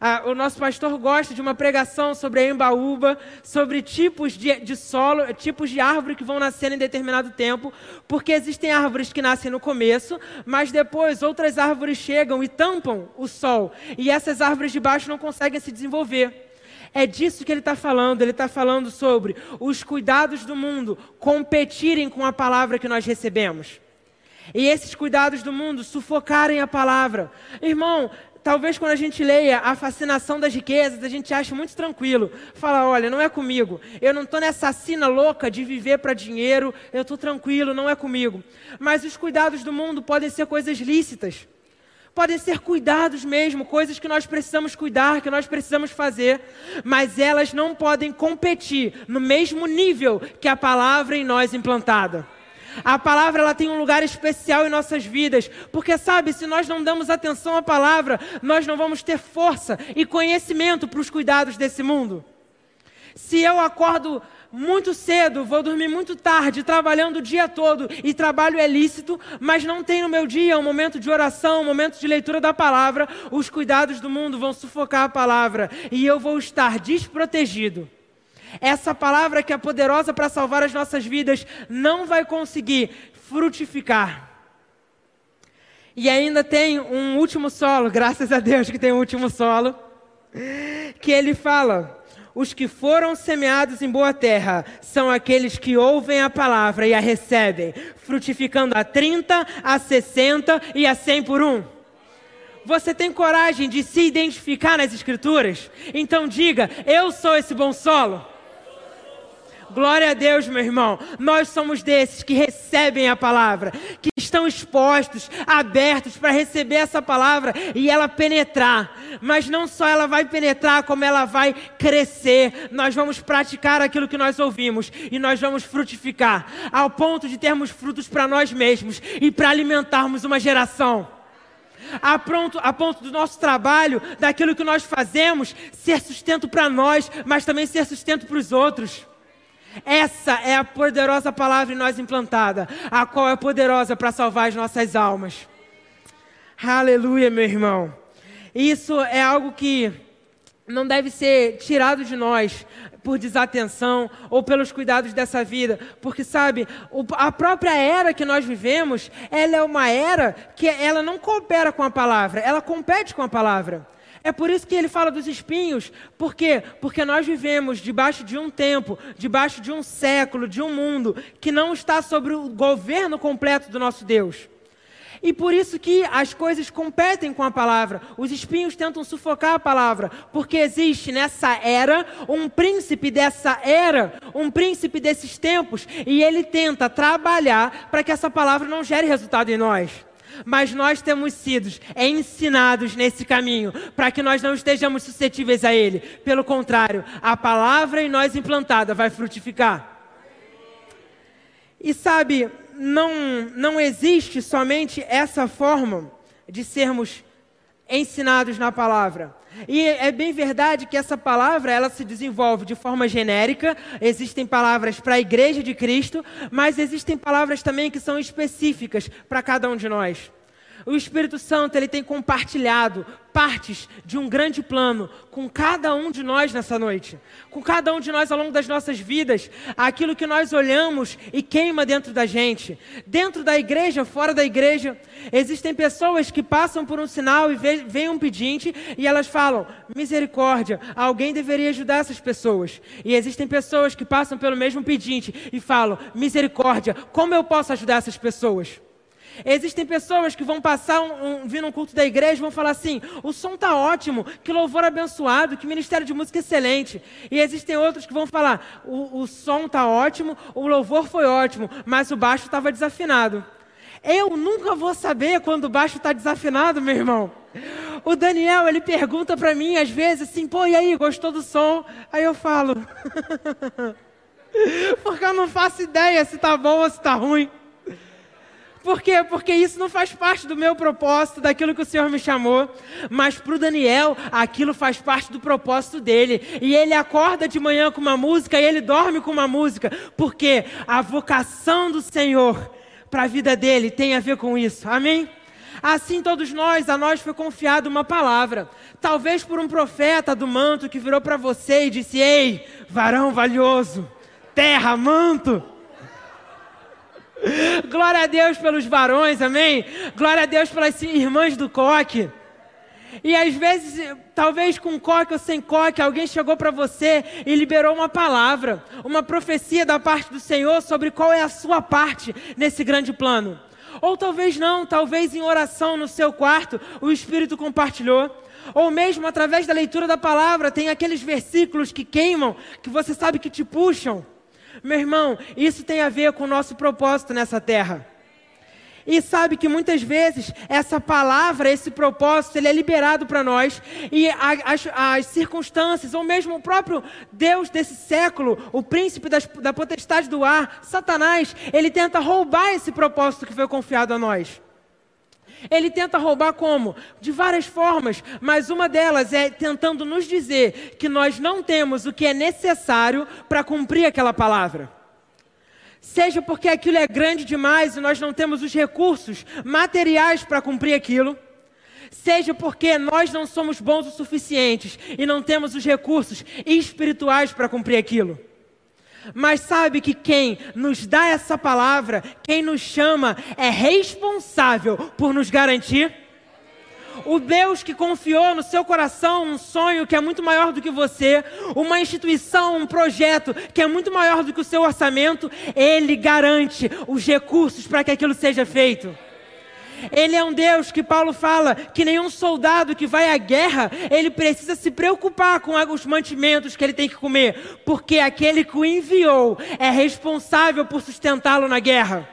Ah, o nosso pastor gosta de uma pregação sobre a embaúba, sobre tipos de, de, solo, tipos de árvore que vão nascer em determinado tempo, porque existem árvores que nascem no começo, mas depois outras árvores chegam e tampam o sol, e essas árvores de baixo não conseguem se desenvolver. É disso que ele está falando. Ele está falando sobre os cuidados do mundo competirem com a palavra que nós recebemos. E esses cuidados do mundo sufocarem a palavra. Irmão, talvez quando a gente leia a fascinação das riquezas, a gente ache muito tranquilo. Fala, olha, não é comigo. Eu não estou nessa sina louca de viver para dinheiro. Eu estou tranquilo, não é comigo. Mas os cuidados do mundo podem ser coisas lícitas. Podem ser cuidados mesmo, coisas que nós precisamos cuidar, que nós precisamos fazer, mas elas não podem competir no mesmo nível que a palavra em nós implantada. A palavra ela tem um lugar especial em nossas vidas, porque sabe, se nós não damos atenção à palavra, nós não vamos ter força e conhecimento para os cuidados desse mundo. Se eu acordo muito cedo, vou dormir muito tarde, trabalhando o dia todo, e trabalho é lícito, mas não tem no meu dia um momento de oração, um momento de leitura da palavra, os cuidados do mundo vão sufocar a palavra e eu vou estar desprotegido. Essa palavra que é poderosa para salvar as nossas vidas não vai conseguir frutificar. E ainda tem um último solo, graças a Deus que tem um último solo, que ele fala: os que foram semeados em boa terra são aqueles que ouvem a palavra e a recebem, frutificando a 30, a 60 e a 100 por um. Você tem coragem de se identificar nas Escrituras? Então diga: Eu sou esse bom solo. Glória a Deus, meu irmão. Nós somos desses que recebem a palavra, que estão expostos, abertos para receber essa palavra e ela penetrar. Mas não só ela vai penetrar, como ela vai crescer. Nós vamos praticar aquilo que nós ouvimos e nós vamos frutificar, ao ponto de termos frutos para nós mesmos e para alimentarmos uma geração. A, pronto, a ponto do nosso trabalho, daquilo que nós fazemos, ser sustento para nós, mas também ser sustento para os outros. Essa é a poderosa palavra em nós implantada, a qual é poderosa para salvar as nossas almas. Aleluia, meu irmão. Isso é algo que não deve ser tirado de nós por desatenção ou pelos cuidados dessa vida, porque sabe, a própria era que nós vivemos, ela é uma era que ela não coopera com a palavra, ela compete com a palavra. É por isso que ele fala dos espinhos. Por quê? Porque nós vivemos debaixo de um tempo, debaixo de um século, de um mundo que não está sobre o governo completo do nosso Deus. E por isso que as coisas competem com a palavra. Os espinhos tentam sufocar a palavra, porque existe nessa era um príncipe dessa era, um príncipe desses tempos, e ele tenta trabalhar para que essa palavra não gere resultado em nós mas nós temos sido ensinados nesse caminho para que nós não estejamos suscetíveis a ele. Pelo contrário, a palavra em nós implantada vai frutificar. E sabe, não, não existe somente essa forma de sermos ensinados na palavra. E é bem verdade que essa palavra ela se desenvolve de forma genérica. Existem palavras para a igreja de Cristo, mas existem palavras também que são específicas para cada um de nós. O Espírito Santo ele tem compartilhado partes de um grande plano com cada um de nós nessa noite, com cada um de nós ao longo das nossas vidas, aquilo que nós olhamos e queima dentro da gente, dentro da igreja, fora da igreja, existem pessoas que passam por um sinal e vem um pedinte e elas falam: misericórdia, alguém deveria ajudar essas pessoas. E existem pessoas que passam pelo mesmo pedinte e falam: misericórdia, como eu posso ajudar essas pessoas? Existem pessoas que vão passar um, um, vir num culto da igreja vão falar assim: o som tá ótimo, que louvor abençoado, que ministério de música excelente. E existem outros que vão falar: o, o som tá ótimo, o louvor foi ótimo, mas o baixo estava desafinado. Eu nunca vou saber quando o baixo está desafinado, meu irmão. O Daniel, ele pergunta para mim às vezes assim: pô, e aí, gostou do som? Aí eu falo. Porque eu não faço ideia se tá bom ou se tá ruim. Por quê? Porque isso não faz parte do meu propósito, daquilo que o Senhor me chamou. Mas para o Daniel, aquilo faz parte do propósito dele. E ele acorda de manhã com uma música e ele dorme com uma música. Porque a vocação do Senhor para a vida dele tem a ver com isso. Amém? Assim, todos nós, a nós foi confiada uma palavra. Talvez por um profeta do manto que virou para você e disse: Ei, varão valioso, terra, manto. Glória a Deus pelos varões, amém? Glória a Deus pelas irmãs do coque. E às vezes, talvez com coque ou sem coque, alguém chegou para você e liberou uma palavra, uma profecia da parte do Senhor sobre qual é a sua parte nesse grande plano. Ou talvez não, talvez em oração no seu quarto, o Espírito compartilhou. Ou mesmo através da leitura da palavra, tem aqueles versículos que queimam, que você sabe que te puxam. Meu irmão, isso tem a ver com o nosso propósito nessa terra. E sabe que muitas vezes essa palavra, esse propósito, ele é liberado para nós e as, as, circunstâncias, ou mesmo o próprio Deus desse século, o príncipe das, da potestade do ar, Satanás, ele tenta roubar esse propósito que foi confiado a nós. Ele tenta roubar como? De várias formas, mas uma delas é tentando nos dizer que nós não temos o que é necessário para cumprir aquela palavra. Seja porque aquilo é grande demais e nós não temos os recursos materiais para cumprir aquilo, seja porque nós não somos bons o suficientes e não temos os recursos espirituais para cumprir aquilo. Mas sabe que quem nos dá essa palavra, quem nos chama, é responsável por nos garantir? O Deus que confiou no seu coração um sonho que é muito maior do que você, uma instituição, um projeto que é muito maior do que o seu orçamento, ele garante os recursos para que aquilo seja feito. Ele é um Deus que Paulo fala que nenhum soldado que vai à guerra, ele precisa se preocupar com os mantimentos que ele tem que comer, porque aquele que o enviou é responsável por sustentá-lo na guerra.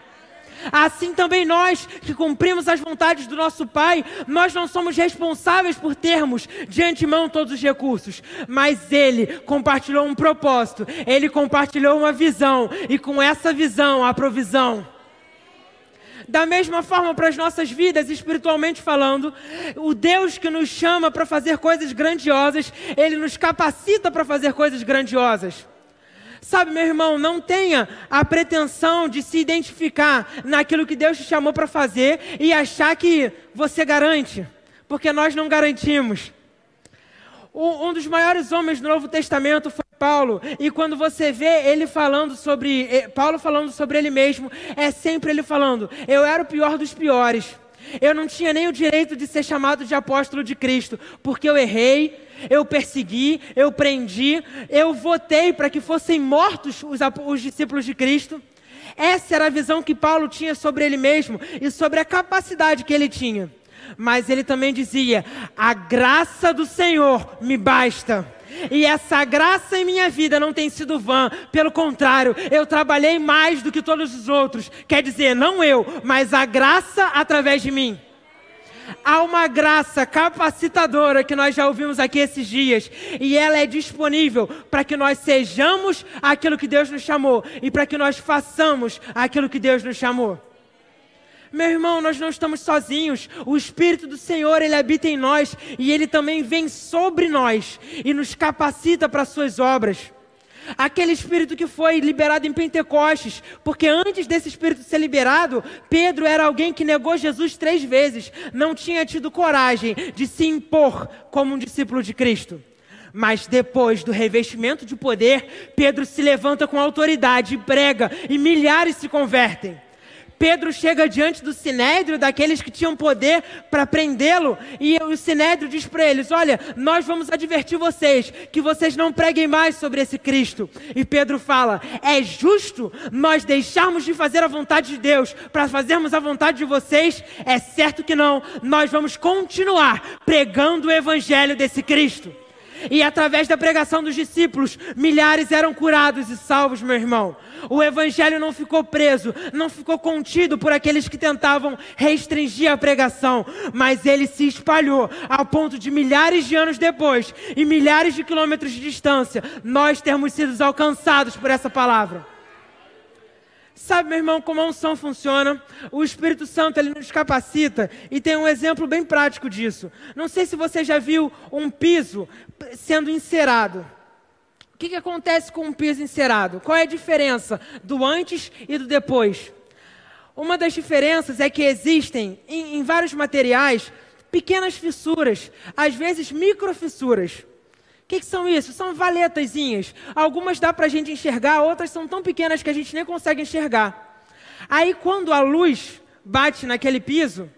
Assim também nós, que cumprimos as vontades do nosso Pai, nós não somos responsáveis por termos de antemão todos os recursos, mas Ele compartilhou um propósito, Ele compartilhou uma visão, e com essa visão, a provisão. Da mesma forma, para as nossas vidas, espiritualmente falando, o Deus que nos chama para fazer coisas grandiosas, Ele nos capacita para fazer coisas grandiosas. Sabe, meu irmão, não tenha a pretensão de se identificar naquilo que Deus te chamou para fazer e achar que você garante, porque nós não garantimos. Um dos maiores homens do Novo Testamento foi Paulo, e quando você vê ele falando sobre, eh, Paulo falando sobre ele mesmo, é sempre ele falando: Eu era o pior dos piores. Eu não tinha nem o direito de ser chamado de apóstolo de Cristo, porque eu errei, eu persegui, eu prendi, eu votei para que fossem mortos os, os discípulos de Cristo. Essa era a visão que Paulo tinha sobre ele mesmo e sobre a capacidade que ele tinha. Mas ele também dizia: a graça do Senhor me basta. E essa graça em minha vida não tem sido vã, pelo contrário, eu trabalhei mais do que todos os outros. Quer dizer, não eu, mas a graça através de mim. Há uma graça capacitadora que nós já ouvimos aqui esses dias, e ela é disponível para que nós sejamos aquilo que Deus nos chamou e para que nós façamos aquilo que Deus nos chamou. Meu irmão, nós não estamos sozinhos. O Espírito do Senhor, ele habita em nós e ele também vem sobre nós e nos capacita para as suas obras. Aquele espírito que foi liberado em Pentecostes, porque antes desse espírito ser liberado, Pedro era alguém que negou Jesus três vezes, não tinha tido coragem de se impor como um discípulo de Cristo. Mas depois do revestimento de poder, Pedro se levanta com autoridade e prega, e milhares se convertem. Pedro chega diante do sinédrio, daqueles que tinham poder para prendê-lo, e o sinédrio diz para eles: Olha, nós vamos advertir vocês que vocês não preguem mais sobre esse Cristo. E Pedro fala: É justo nós deixarmos de fazer a vontade de Deus para fazermos a vontade de vocês? É certo que não. Nós vamos continuar pregando o evangelho desse Cristo. E através da pregação dos discípulos, milhares eram curados e salvos, meu irmão. O evangelho não ficou preso, não ficou contido por aqueles que tentavam restringir a pregação, mas ele se espalhou ao ponto de milhares de anos depois e milhares de quilômetros de distância, nós termos sido alcançados por essa palavra. Sabe, meu irmão, como a unção funciona? O Espírito Santo ele nos capacita e tem um exemplo bem prático disso. Não sei se você já viu um piso sendo encerado. O que, que acontece com um piso encerado? Qual é a diferença do antes e do depois? Uma das diferenças é que existem em, em vários materiais pequenas fissuras, às vezes microfissuras. O que, que, são isso? São valetazinhas. Algumas dá para a gente enxergar, outras são tão pequenas que a gente nem consegue enxergar. Aí, quando a luz bate naquele piso,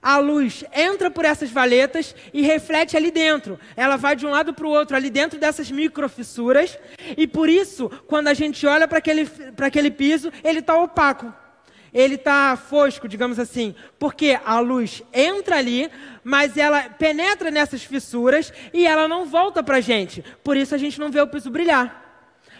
a luz entra por essas valetas e reflete ali dentro. Ela vai de um lado para o outro, ali dentro dessas microfissuras. E por isso, quando a gente olha para aquele, aquele piso, ele está opaco. Ele está fosco, digamos assim. Porque a luz entra ali, mas ela penetra nessas fissuras e ela não volta para a gente. Por isso a gente não vê o piso brilhar.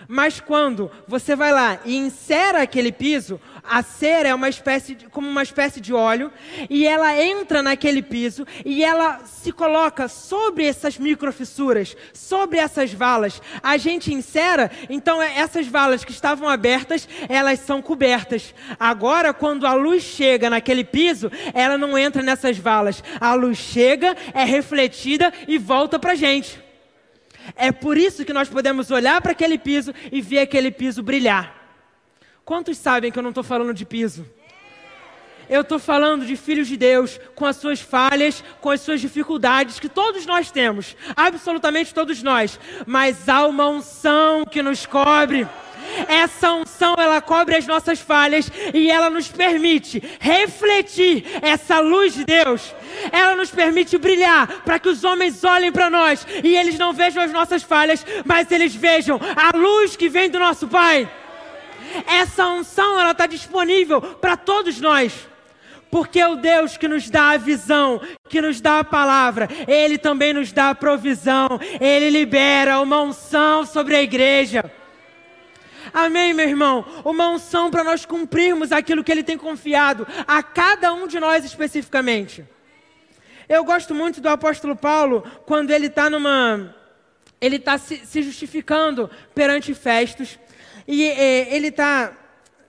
Mas quando você vai lá e insera aquele piso, a cera é uma espécie de, como uma espécie de óleo e ela entra naquele piso e ela se coloca sobre essas microfissuras, sobre essas valas. A gente insera, então é, essas valas que estavam abertas, elas são cobertas. Agora, quando a luz chega naquele piso, ela não entra nessas valas. A luz chega, é refletida e volta para gente. É por isso que nós podemos olhar para aquele piso e ver aquele piso brilhar. Quantos sabem que eu não estou falando de piso? Eu estou falando de filhos de Deus, com as suas falhas, com as suas dificuldades, que todos nós temos, absolutamente todos nós, mas há uma unção que nos cobre. Essa unção, ela cobre as nossas falhas e ela nos permite refletir essa luz de Deus. Ela nos permite brilhar para que os homens olhem para nós e eles não vejam as nossas falhas, mas eles vejam a luz que vem do nosso Pai. Essa unção, ela está disponível para todos nós. Porque o Deus que nos dá a visão, que nos dá a palavra, Ele também nos dá a provisão, Ele libera uma unção sobre a igreja. Amém, meu irmão? Uma unção para nós cumprirmos aquilo que Ele tem confiado a cada um de nós especificamente. Eu gosto muito do apóstolo Paulo quando ele está numa. Ele está se, se, justificando perante Festos. E, ele está,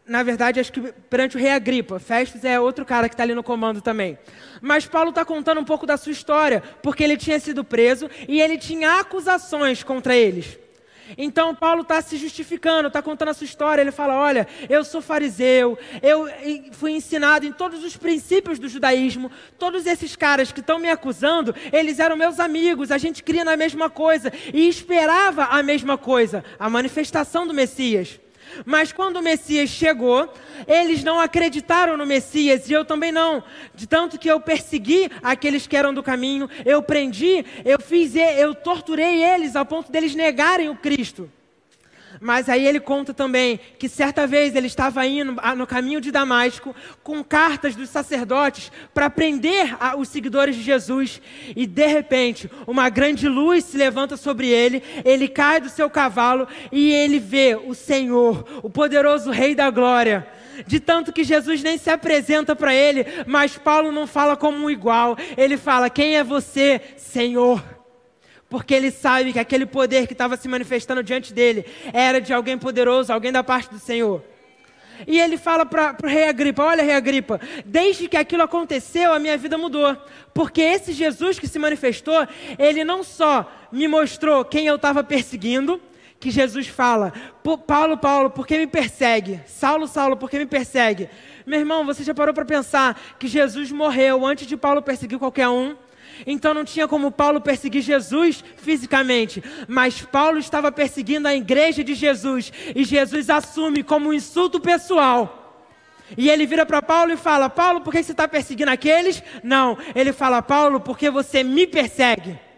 na verdade, acho que perante o rei Agripa. Festos é outro cara que está ali no comando também. Mas Paulo está contando um pouco da sua história, porque ele tinha sido preso e ele tinha acusações contra eles. Então Paulo está se justificando, está contando a sua história. Ele fala: Olha, eu sou fariseu, eu fui ensinado em todos os princípios do judaísmo. Todos esses caras que estão me acusando, eles eram meus amigos. A gente cria na mesma coisa e esperava a mesma coisa a manifestação do Messias. Mas quando o Messias chegou, eles não acreditaram no Messias e eu também não. De tanto que eu persegui aqueles que eram do caminho, eu prendi, eu fiz, eu torturei eles ao ponto deles negarem o Cristo. Mas aí ele conta também que certa vez ele estava indo no caminho de Damasco com cartas dos sacerdotes para prender os seguidores de Jesus e de repente uma grande luz se levanta sobre ele, ele cai do seu cavalo e ele vê o Senhor, o poderoso Rei da Glória. De tanto que Jesus nem se apresenta para ele, mas Paulo não fala como um igual, ele fala: Quem é você, Senhor? Porque ele sabe que aquele poder que estava se manifestando diante dele era de alguém poderoso, alguém da parte do Senhor. E ele fala para o rei Agripa: Olha, rei Agripa, desde que aquilo aconteceu, a minha vida mudou. Porque esse Jesus que se manifestou, ele não só me mostrou quem eu estava perseguindo, que Jesus fala: Paulo, Paulo, por que me persegue? Saulo, Saulo, por que me persegue? Meu irmão, você já parou para pensar que Jesus morreu antes de Paulo perseguir qualquer um? Então não tinha como Paulo perseguir Jesus fisicamente, mas Paulo estava perseguindo a igreja de Jesus e Jesus assume como um insulto pessoal. E ele vira para Paulo e fala: Paulo, por que você está perseguindo aqueles? Não, ele fala: Paulo, porque você me persegue.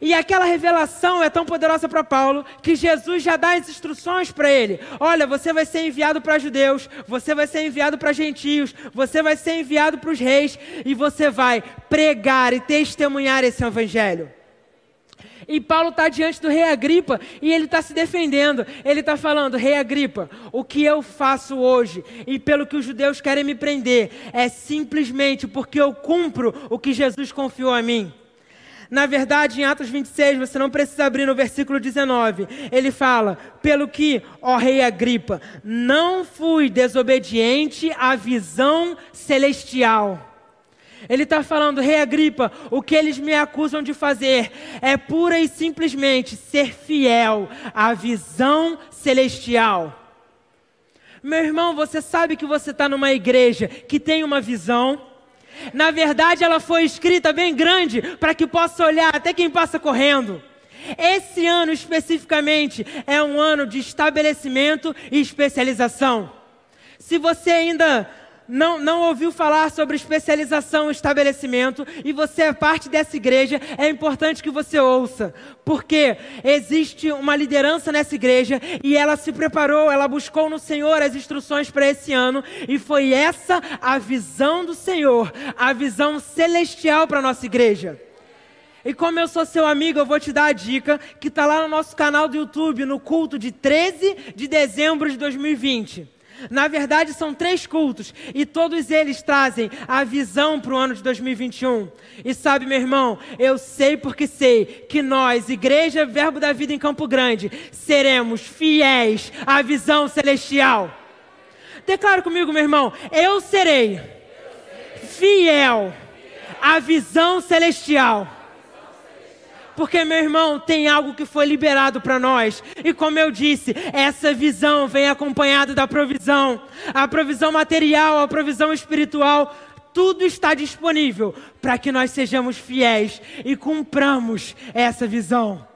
E aquela revelação é tão poderosa para Paulo que Jesus já dá as instruções para ele: olha, você vai ser enviado para judeus, você vai ser enviado para gentios, você vai ser enviado para os reis e você vai pregar e testemunhar esse evangelho. E Paulo está diante do rei Agripa e ele está se defendendo. Ele está falando: Rei Agripa, o que eu faço hoje e pelo que os judeus querem me prender é simplesmente porque eu cumpro o que Jesus confiou a mim. Na verdade, em Atos 26, você não precisa abrir no versículo 19. Ele fala: Pelo que, ó rei Agripa, não fui desobediente à visão celestial. Ele está falando, rei Agripa, o que eles me acusam de fazer é pura e simplesmente ser fiel à visão celestial. Meu irmão, você sabe que você está numa igreja que tem uma visão. Na verdade, ela foi escrita bem grande para que possa olhar até quem passa correndo. Esse ano especificamente é um ano de estabelecimento e especialização. Se você ainda não, não ouviu falar sobre especialização e estabelecimento e você é parte dessa igreja, é importante que você ouça, porque existe uma liderança nessa igreja e ela se preparou, ela buscou no Senhor as instruções para esse ano e foi essa a visão do Senhor, a visão celestial para a nossa igreja. E como eu sou seu amigo, eu vou te dar a dica que está lá no nosso canal do YouTube, no culto de 13 de dezembro de 2020. Na verdade, são três cultos e todos eles trazem a visão para o ano de 2021. E sabe, meu irmão, eu sei porque sei que nós, Igreja Verbo da Vida em Campo Grande, seremos fiéis à visão celestial. Declaro comigo, meu irmão, eu serei fiel à visão celestial. Porque, meu irmão, tem algo que foi liberado para nós. E como eu disse, essa visão vem acompanhada da provisão. A provisão material, a provisão espiritual, tudo está disponível para que nós sejamos fiéis e cumpramos essa visão.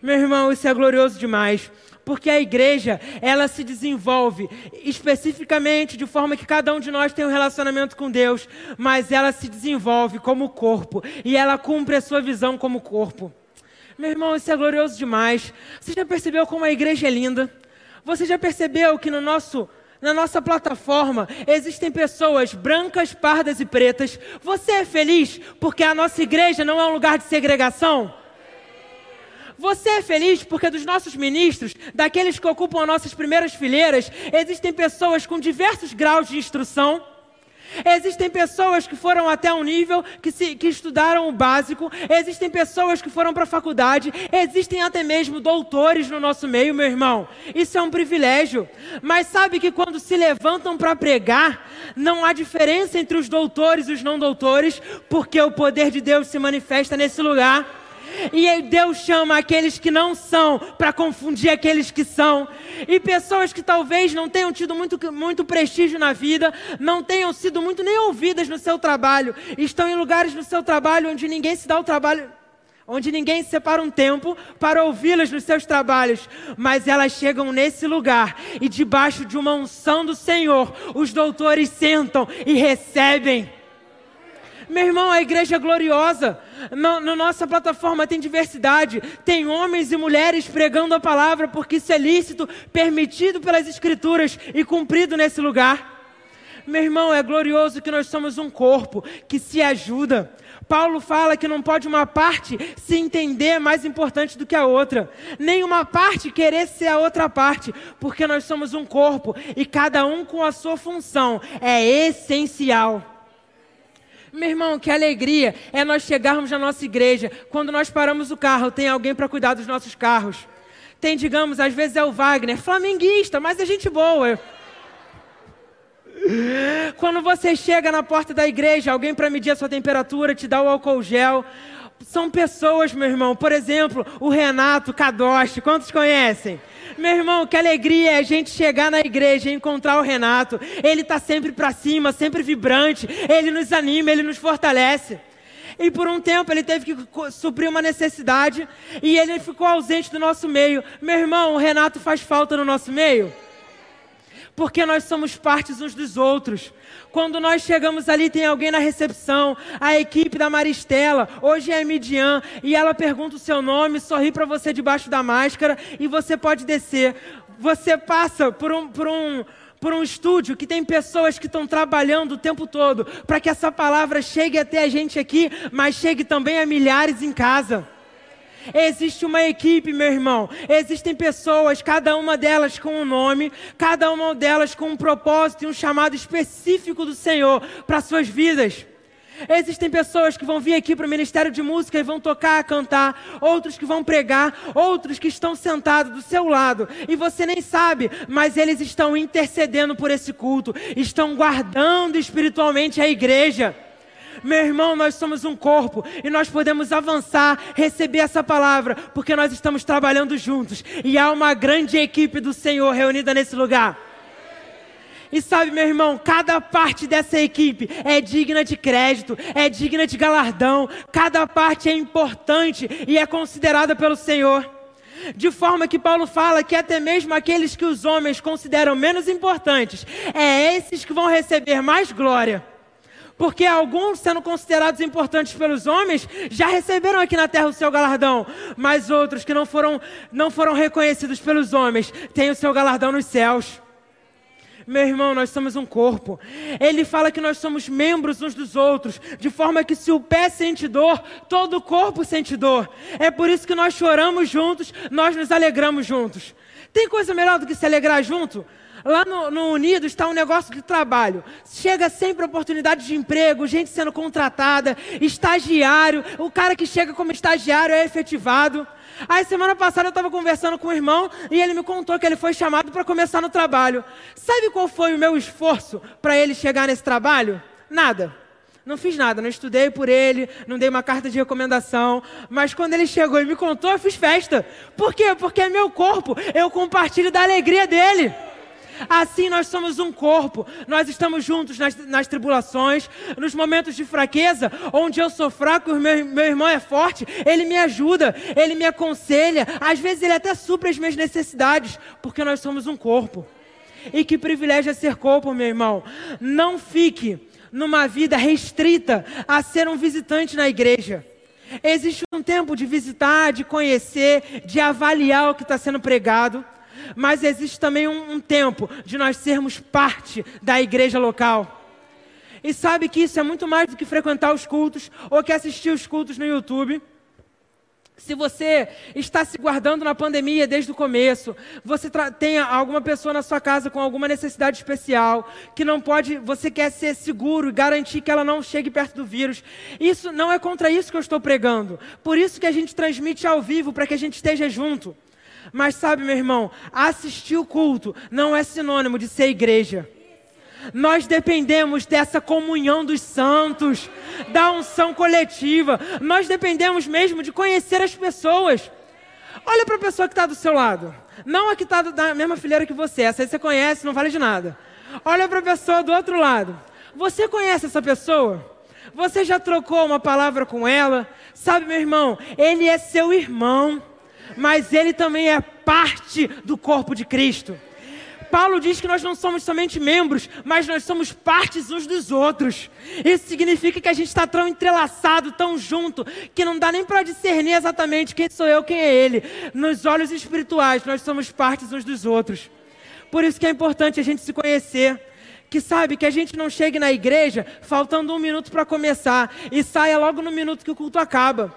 Meu irmão, isso é glorioso demais porque a igreja, ela se desenvolve especificamente de forma que cada um de nós tem um relacionamento com Deus, mas ela se desenvolve como corpo e ela cumpre a sua visão como corpo. Meu irmão, isso é glorioso demais. Você já percebeu como a igreja é linda? Você já percebeu que no nosso na nossa plataforma existem pessoas brancas, pardas e pretas. Você é feliz porque a nossa igreja não é um lugar de segregação? Você é feliz porque dos nossos ministros, daqueles que ocupam as nossas primeiras fileiras, existem pessoas com diversos graus de instrução. Existem pessoas que foram até um nível que, se, que estudaram o básico, existem pessoas que foram para a faculdade, existem até mesmo doutores no nosso meio, meu irmão. Isso é um privilégio. Mas sabe que quando se levantam para pregar, não há diferença entre os doutores e os não doutores, porque o poder de Deus se manifesta nesse lugar. E Deus chama aqueles que não são para confundir aqueles que são. E pessoas que talvez não tenham tido muito, muito prestígio na vida, não tenham sido muito nem ouvidas no seu trabalho, estão em lugares no seu trabalho onde ninguém se dá o trabalho, onde ninguém separa um tempo para ouvi-las nos seus trabalhos, mas elas chegam nesse lugar e debaixo de uma unção do Senhor, os doutores sentam e recebem. Meu irmão, a igreja é gloriosa. Na, na, nossa plataforma tem diversidade. Tem homens e mulheres pregando a palavra, porque isso é lícito, permitido pelas Escrituras e cumprido nesse lugar. Meu irmão, é glorioso que nós somos um corpo que se ajuda. Paulo fala que não pode uma parte se entender mais importante do que a outra, nem uma parte querer ser a outra parte, porque nós somos um corpo e cada um com a sua função é essencial. Meu irmão, que alegria é nós chegarmos na nossa igreja. Quando nós paramos o carro, tem alguém para cuidar dos nossos carros. Tem, digamos, às vezes é o Wagner, flamenguista, mas é gente boa. Quando você chega na porta da igreja, alguém para medir a sua temperatura, te dá o álcool gel. São pessoas, meu irmão. Por exemplo, o Renato Kadoshi. Quantos conhecem? Meu irmão, que alegria é a gente chegar na igreja e encontrar o Renato. Ele está sempre para cima, sempre vibrante. Ele nos anima, ele nos fortalece. E por um tempo ele teve que suprir uma necessidade e ele ficou ausente do nosso meio. Meu irmão, o Renato faz falta no nosso meio porque nós somos partes uns dos outros. Quando nós chegamos ali, tem alguém na recepção, a equipe da Maristela, hoje é a Midian, e ela pergunta o seu nome, sorri para você debaixo da máscara e você pode descer. Você passa por um, por um, por um estúdio que tem pessoas que estão trabalhando o tempo todo para que essa palavra chegue até a gente aqui, mas chegue também a milhares em casa. Existe uma equipe, meu irmão. Existem pessoas, cada uma delas com um nome, cada uma delas com um propósito e um chamado específico do Senhor para suas vidas. Existem pessoas que vão vir aqui para o Ministério de Música e vão tocar, cantar, outros que vão pregar, outros que estão sentados do seu lado e você nem sabe, mas eles estão intercedendo por esse culto, estão guardando espiritualmente a igreja. Meu irmão, nós somos um corpo e nós podemos avançar, receber essa palavra, porque nós estamos trabalhando juntos e há uma grande equipe do Senhor reunida nesse lugar. E sabe, meu irmão, cada parte dessa equipe é digna de crédito, é digna de galardão, cada parte é importante e é considerada pelo Senhor. De forma que Paulo fala que até mesmo aqueles que os homens consideram menos importantes, é esses que vão receber mais glória. Porque alguns, sendo considerados importantes pelos homens, já receberam aqui na terra o seu galardão. Mas outros que não foram, não foram reconhecidos pelos homens, têm o seu galardão nos céus. Meu irmão, nós somos um corpo. Ele fala que nós somos membros uns dos outros, de forma que se o pé sente dor, todo o corpo sente dor. É por isso que nós choramos juntos, nós nos alegramos juntos. Tem coisa melhor do que se alegrar junto? Lá no, no Unido está um negócio de trabalho. Chega sempre oportunidade de emprego, gente sendo contratada, estagiário. O cara que chega como estagiário é efetivado. Aí semana passada eu estava conversando com o irmão e ele me contou que ele foi chamado para começar no trabalho. Sabe qual foi o meu esforço para ele chegar nesse trabalho? Nada. Não fiz nada, não estudei por ele, não dei uma carta de recomendação, mas quando ele chegou e me contou, eu fiz festa. Por quê? Porque é meu corpo, eu compartilho da alegria dele. Assim nós somos um corpo, nós estamos juntos nas, nas tribulações, nos momentos de fraqueza, onde eu sou fraco e meu, meu irmão é forte, ele me ajuda, ele me aconselha, às vezes ele até supre as minhas necessidades, porque nós somos um corpo. E que privilégio é ser corpo, meu irmão. Não fique numa vida restrita a ser um visitante na igreja. Existe um tempo de visitar, de conhecer, de avaliar o que está sendo pregado mas existe também um, um tempo de nós sermos parte da igreja local. E sabe que isso é muito mais do que frequentar os cultos ou que assistir os cultos no YouTube. Se você está se guardando na pandemia desde o começo, você tem alguma pessoa na sua casa com alguma necessidade especial, que não pode, você quer ser seguro e garantir que ela não chegue perto do vírus. Isso não é contra isso que eu estou pregando. Por isso que a gente transmite ao vivo para que a gente esteja junto. Mas sabe, meu irmão, assistir o culto não é sinônimo de ser igreja. Nós dependemos dessa comunhão dos santos, da unção coletiva. Nós dependemos mesmo de conhecer as pessoas. Olha para a pessoa que está do seu lado. Não a que está da mesma fileira que você. Essa aí você conhece, não vale de nada. Olha para a pessoa do outro lado. Você conhece essa pessoa? Você já trocou uma palavra com ela? Sabe, meu irmão, ele é seu irmão mas ele também é parte do corpo de Cristo. Paulo diz que nós não somos somente membros, mas nós somos partes uns dos outros. Isso significa que a gente está tão entrelaçado, tão junto, que não dá nem para discernir exatamente quem sou eu, quem é ele. Nos olhos espirituais, nós somos partes uns dos outros. Por isso que é importante a gente se conhecer. Que sabe que a gente não chegue na igreja faltando um minuto para começar e saia logo no minuto que o culto acaba.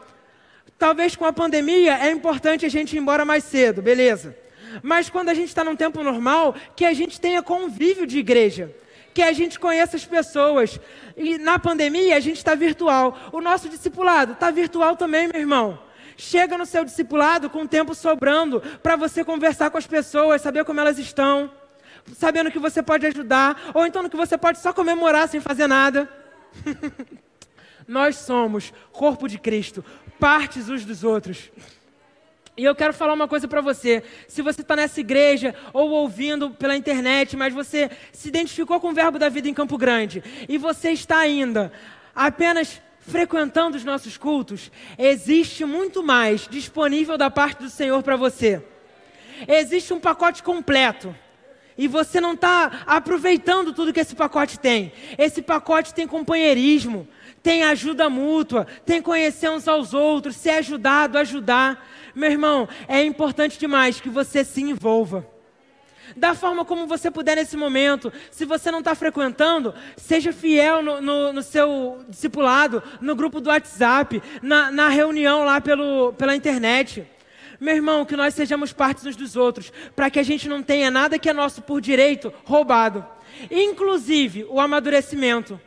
Talvez com a pandemia é importante a gente ir embora mais cedo, beleza. Mas quando a gente está num tempo normal, que a gente tenha convívio de igreja, que a gente conheça as pessoas. E na pandemia a gente está virtual. O nosso discipulado está virtual também, meu irmão. Chega no seu discipulado com o tempo sobrando para você conversar com as pessoas, saber como elas estão, sabendo que você pode ajudar, ou então que você pode só comemorar sem fazer nada. Nós somos corpo de Cristo, partes uns dos outros. E eu quero falar uma coisa para você. Se você está nessa igreja ou ouvindo pela internet, mas você se identificou com o Verbo da Vida em Campo Grande e você está ainda apenas frequentando os nossos cultos, existe muito mais disponível da parte do Senhor para você. Existe um pacote completo. E você não está aproveitando tudo que esse pacote tem. Esse pacote tem companheirismo, tem ajuda mútua, tem conhecer uns aos outros, ser ajudado, ajudar. Meu irmão, é importante demais que você se envolva. Da forma como você puder nesse momento. Se você não está frequentando, seja fiel no, no, no, seu discipulado, no grupo do WhatsApp, na, na reunião lá pelo, pela internet. Meu irmão, que nós sejamos partes uns dos outros, para que a gente não tenha nada que é nosso por direito roubado. Inclusive o amadurecimento.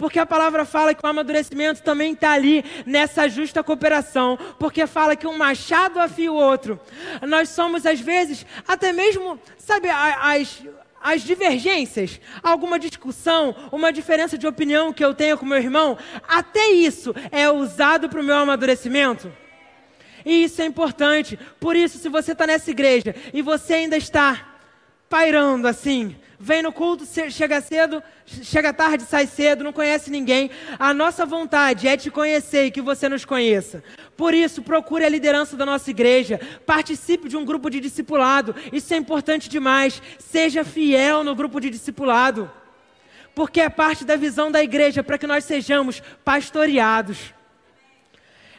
Porque a palavra fala que o amadurecimento também está ali nessa justa cooperação. Porque fala que um machado afia o outro. Nós somos, às vezes, até mesmo, sabe, as, as divergências, alguma discussão, uma diferença de opinião que eu tenho com meu irmão, até isso é usado para o meu amadurecimento. E isso é importante. Por isso, se você está nessa igreja e você ainda está pairando assim. Vem no culto, chega cedo, chega tarde, sai cedo, não conhece ninguém. A nossa vontade é te conhecer e que você nos conheça. Por isso, procure a liderança da nossa igreja, participe de um grupo de discipulado. Isso é importante demais. Seja fiel no grupo de discipulado. Porque é parte da visão da igreja para que nós sejamos pastoreados.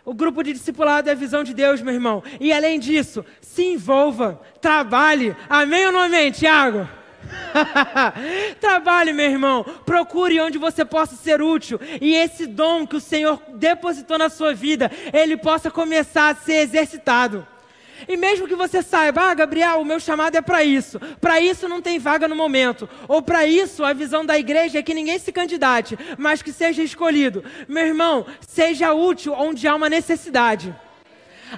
O grupo de discipulado é a visão de Deus, meu irmão. E além disso, se envolva, trabalhe. Amém ou não amém, Tiago? Trabalhe, meu irmão. Procure onde você possa ser útil. E esse dom que o Senhor depositou na sua vida, ele possa começar a ser exercitado. E mesmo que você saiba, ah, Gabriel, o meu chamado é para isso. Para isso não tem vaga no momento. Ou para isso a visão da igreja é que ninguém se candidate, mas que seja escolhido. Meu irmão, seja útil onde há uma necessidade.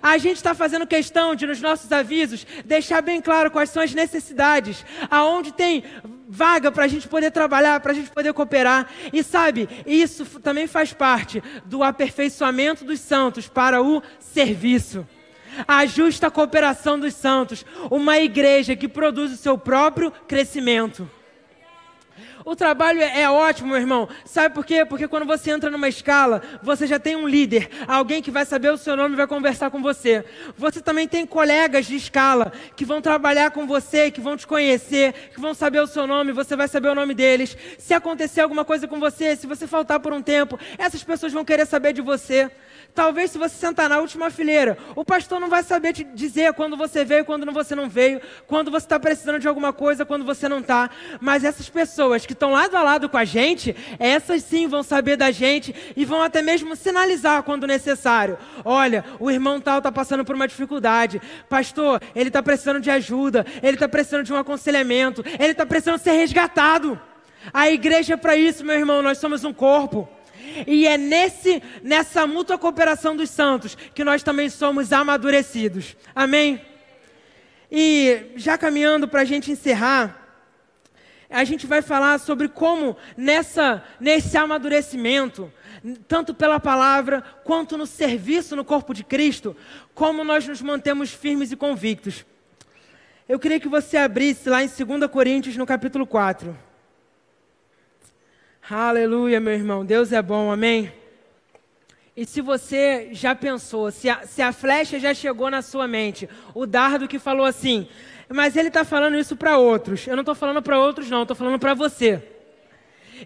A gente está fazendo questão de, nos nossos avisos, deixar bem claro quais são as necessidades, aonde tem vaga para a gente poder trabalhar, para a gente poder cooperar. E sabe, isso também faz parte do aperfeiçoamento dos santos para o serviço. A justa cooperação dos santos, uma igreja que produz o seu próprio crescimento. O trabalho é, é ótimo, meu irmão. Sabe por quê? Porque quando você entra numa escala, você já tem um líder, alguém que vai saber o seu nome e vai conversar com você. Você também tem colegas de escala que vão trabalhar com você, que vão te conhecer, que vão saber o seu nome, você vai saber o nome deles. Se acontecer alguma coisa com você, se você faltar por um tempo, essas pessoas vão querer saber de você. Talvez se você sentar na última fileira, o pastor não vai saber te dizer quando você veio, quando você não veio, quando você está precisando de alguma coisa, quando você não está. Mas essas pessoas que estão lado a lado com a gente, essas sim vão saber da gente e vão até mesmo sinalizar quando necessário. Olha, o irmão tal está passando por uma dificuldade. Pastor, ele está precisando de ajuda, ele está precisando de um aconselhamento, ele está precisando ser resgatado. A igreja é para isso, meu irmão, nós somos um corpo. E é nesse, nessa mútua cooperação dos santos que nós também somos amadurecidos. Amém? E já caminhando para a gente encerrar, a gente vai falar sobre como nessa, nesse amadurecimento, tanto pela palavra quanto no serviço no corpo de Cristo, como nós nos mantemos firmes e convictos. Eu queria que você abrisse lá em 2 Coríntios, no capítulo 4. Aleluia, meu irmão. Deus é bom, amém? E se você já pensou, se a, se a flecha já chegou na sua mente, o dardo que falou assim, mas ele está falando isso para outros. Eu não estou falando para outros, não, estou falando para você.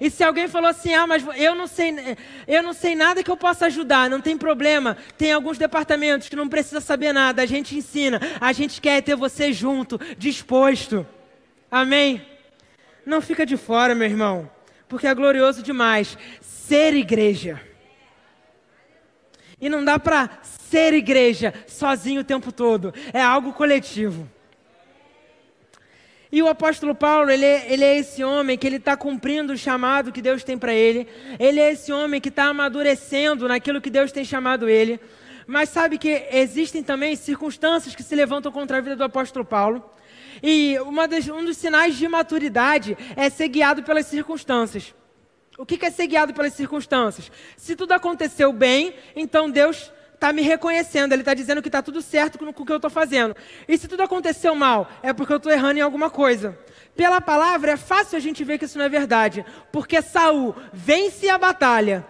E se alguém falou assim, ah, mas eu não sei, eu não sei nada que eu possa ajudar, não tem problema. Tem alguns departamentos que não precisa saber nada, a gente ensina, a gente quer ter você junto, disposto. Amém? Não fica de fora, meu irmão porque é glorioso demais ser igreja. E não dá para ser igreja sozinho o tempo todo, é algo coletivo. E o apóstolo Paulo, ele, ele é esse homem que ele está cumprindo o chamado que Deus tem para ele. Ele é esse homem que está amadurecendo naquilo que Deus tem chamado ele. Mas sabe que existem também circunstâncias que se levantam contra a vida do apóstolo Paulo. E das, um dos sinais de maturidade é ser guiado pelas circunstâncias. O que é ser guiado pelas circunstâncias? Se tudo aconteceu bem, então Deus está me reconhecendo, Ele está dizendo que está tudo certo com, o que eu estou fazendo. E se tudo aconteceu mal, é porque eu estou errando em alguma coisa. Pela palavra é fácil a gente ver que isso não é verdade, porque Saul vence a batalha,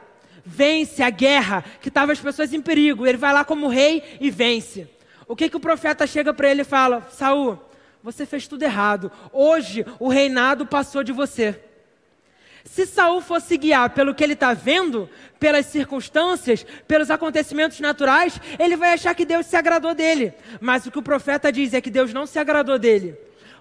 vence a guerra que estava as pessoas em perigo. Ele vai lá como rei e vence. O que, que o profeta chega para ele e fala? Saul, você fez tudo errado. Hoje o reinado passou de você. Se Saul fosse guiar pelo que ele está vendo, pelas circunstâncias, pelos acontecimentos naturais, ele vai achar que Deus se agradou dele. Mas o que o profeta diz é que Deus não se agradou dele.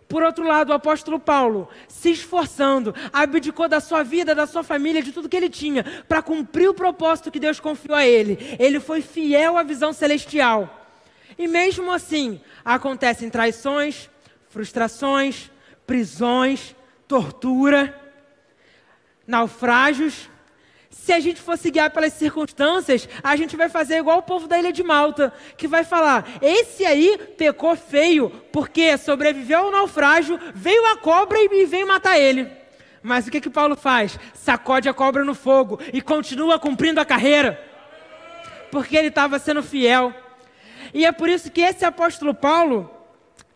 Por outro lado, o apóstolo Paulo, se esforçando, abdicou da sua vida, da sua família, de tudo que ele tinha, para cumprir o propósito que Deus confiou a ele. Ele foi fiel à visão celestial. E mesmo assim, acontecem traições, frustrações, prisões, tortura, naufrágios. Se a gente for se guiar pelas circunstâncias, a gente vai fazer igual o povo da ilha de Malta, que vai falar: esse aí pecou feio, porque sobreviveu ao naufrágio, veio a cobra e veio matar ele. Mas o que que Paulo faz? Sacode a cobra no fogo e continua cumprindo a carreira, porque ele estava sendo fiel. E é por isso que esse apóstolo Paulo,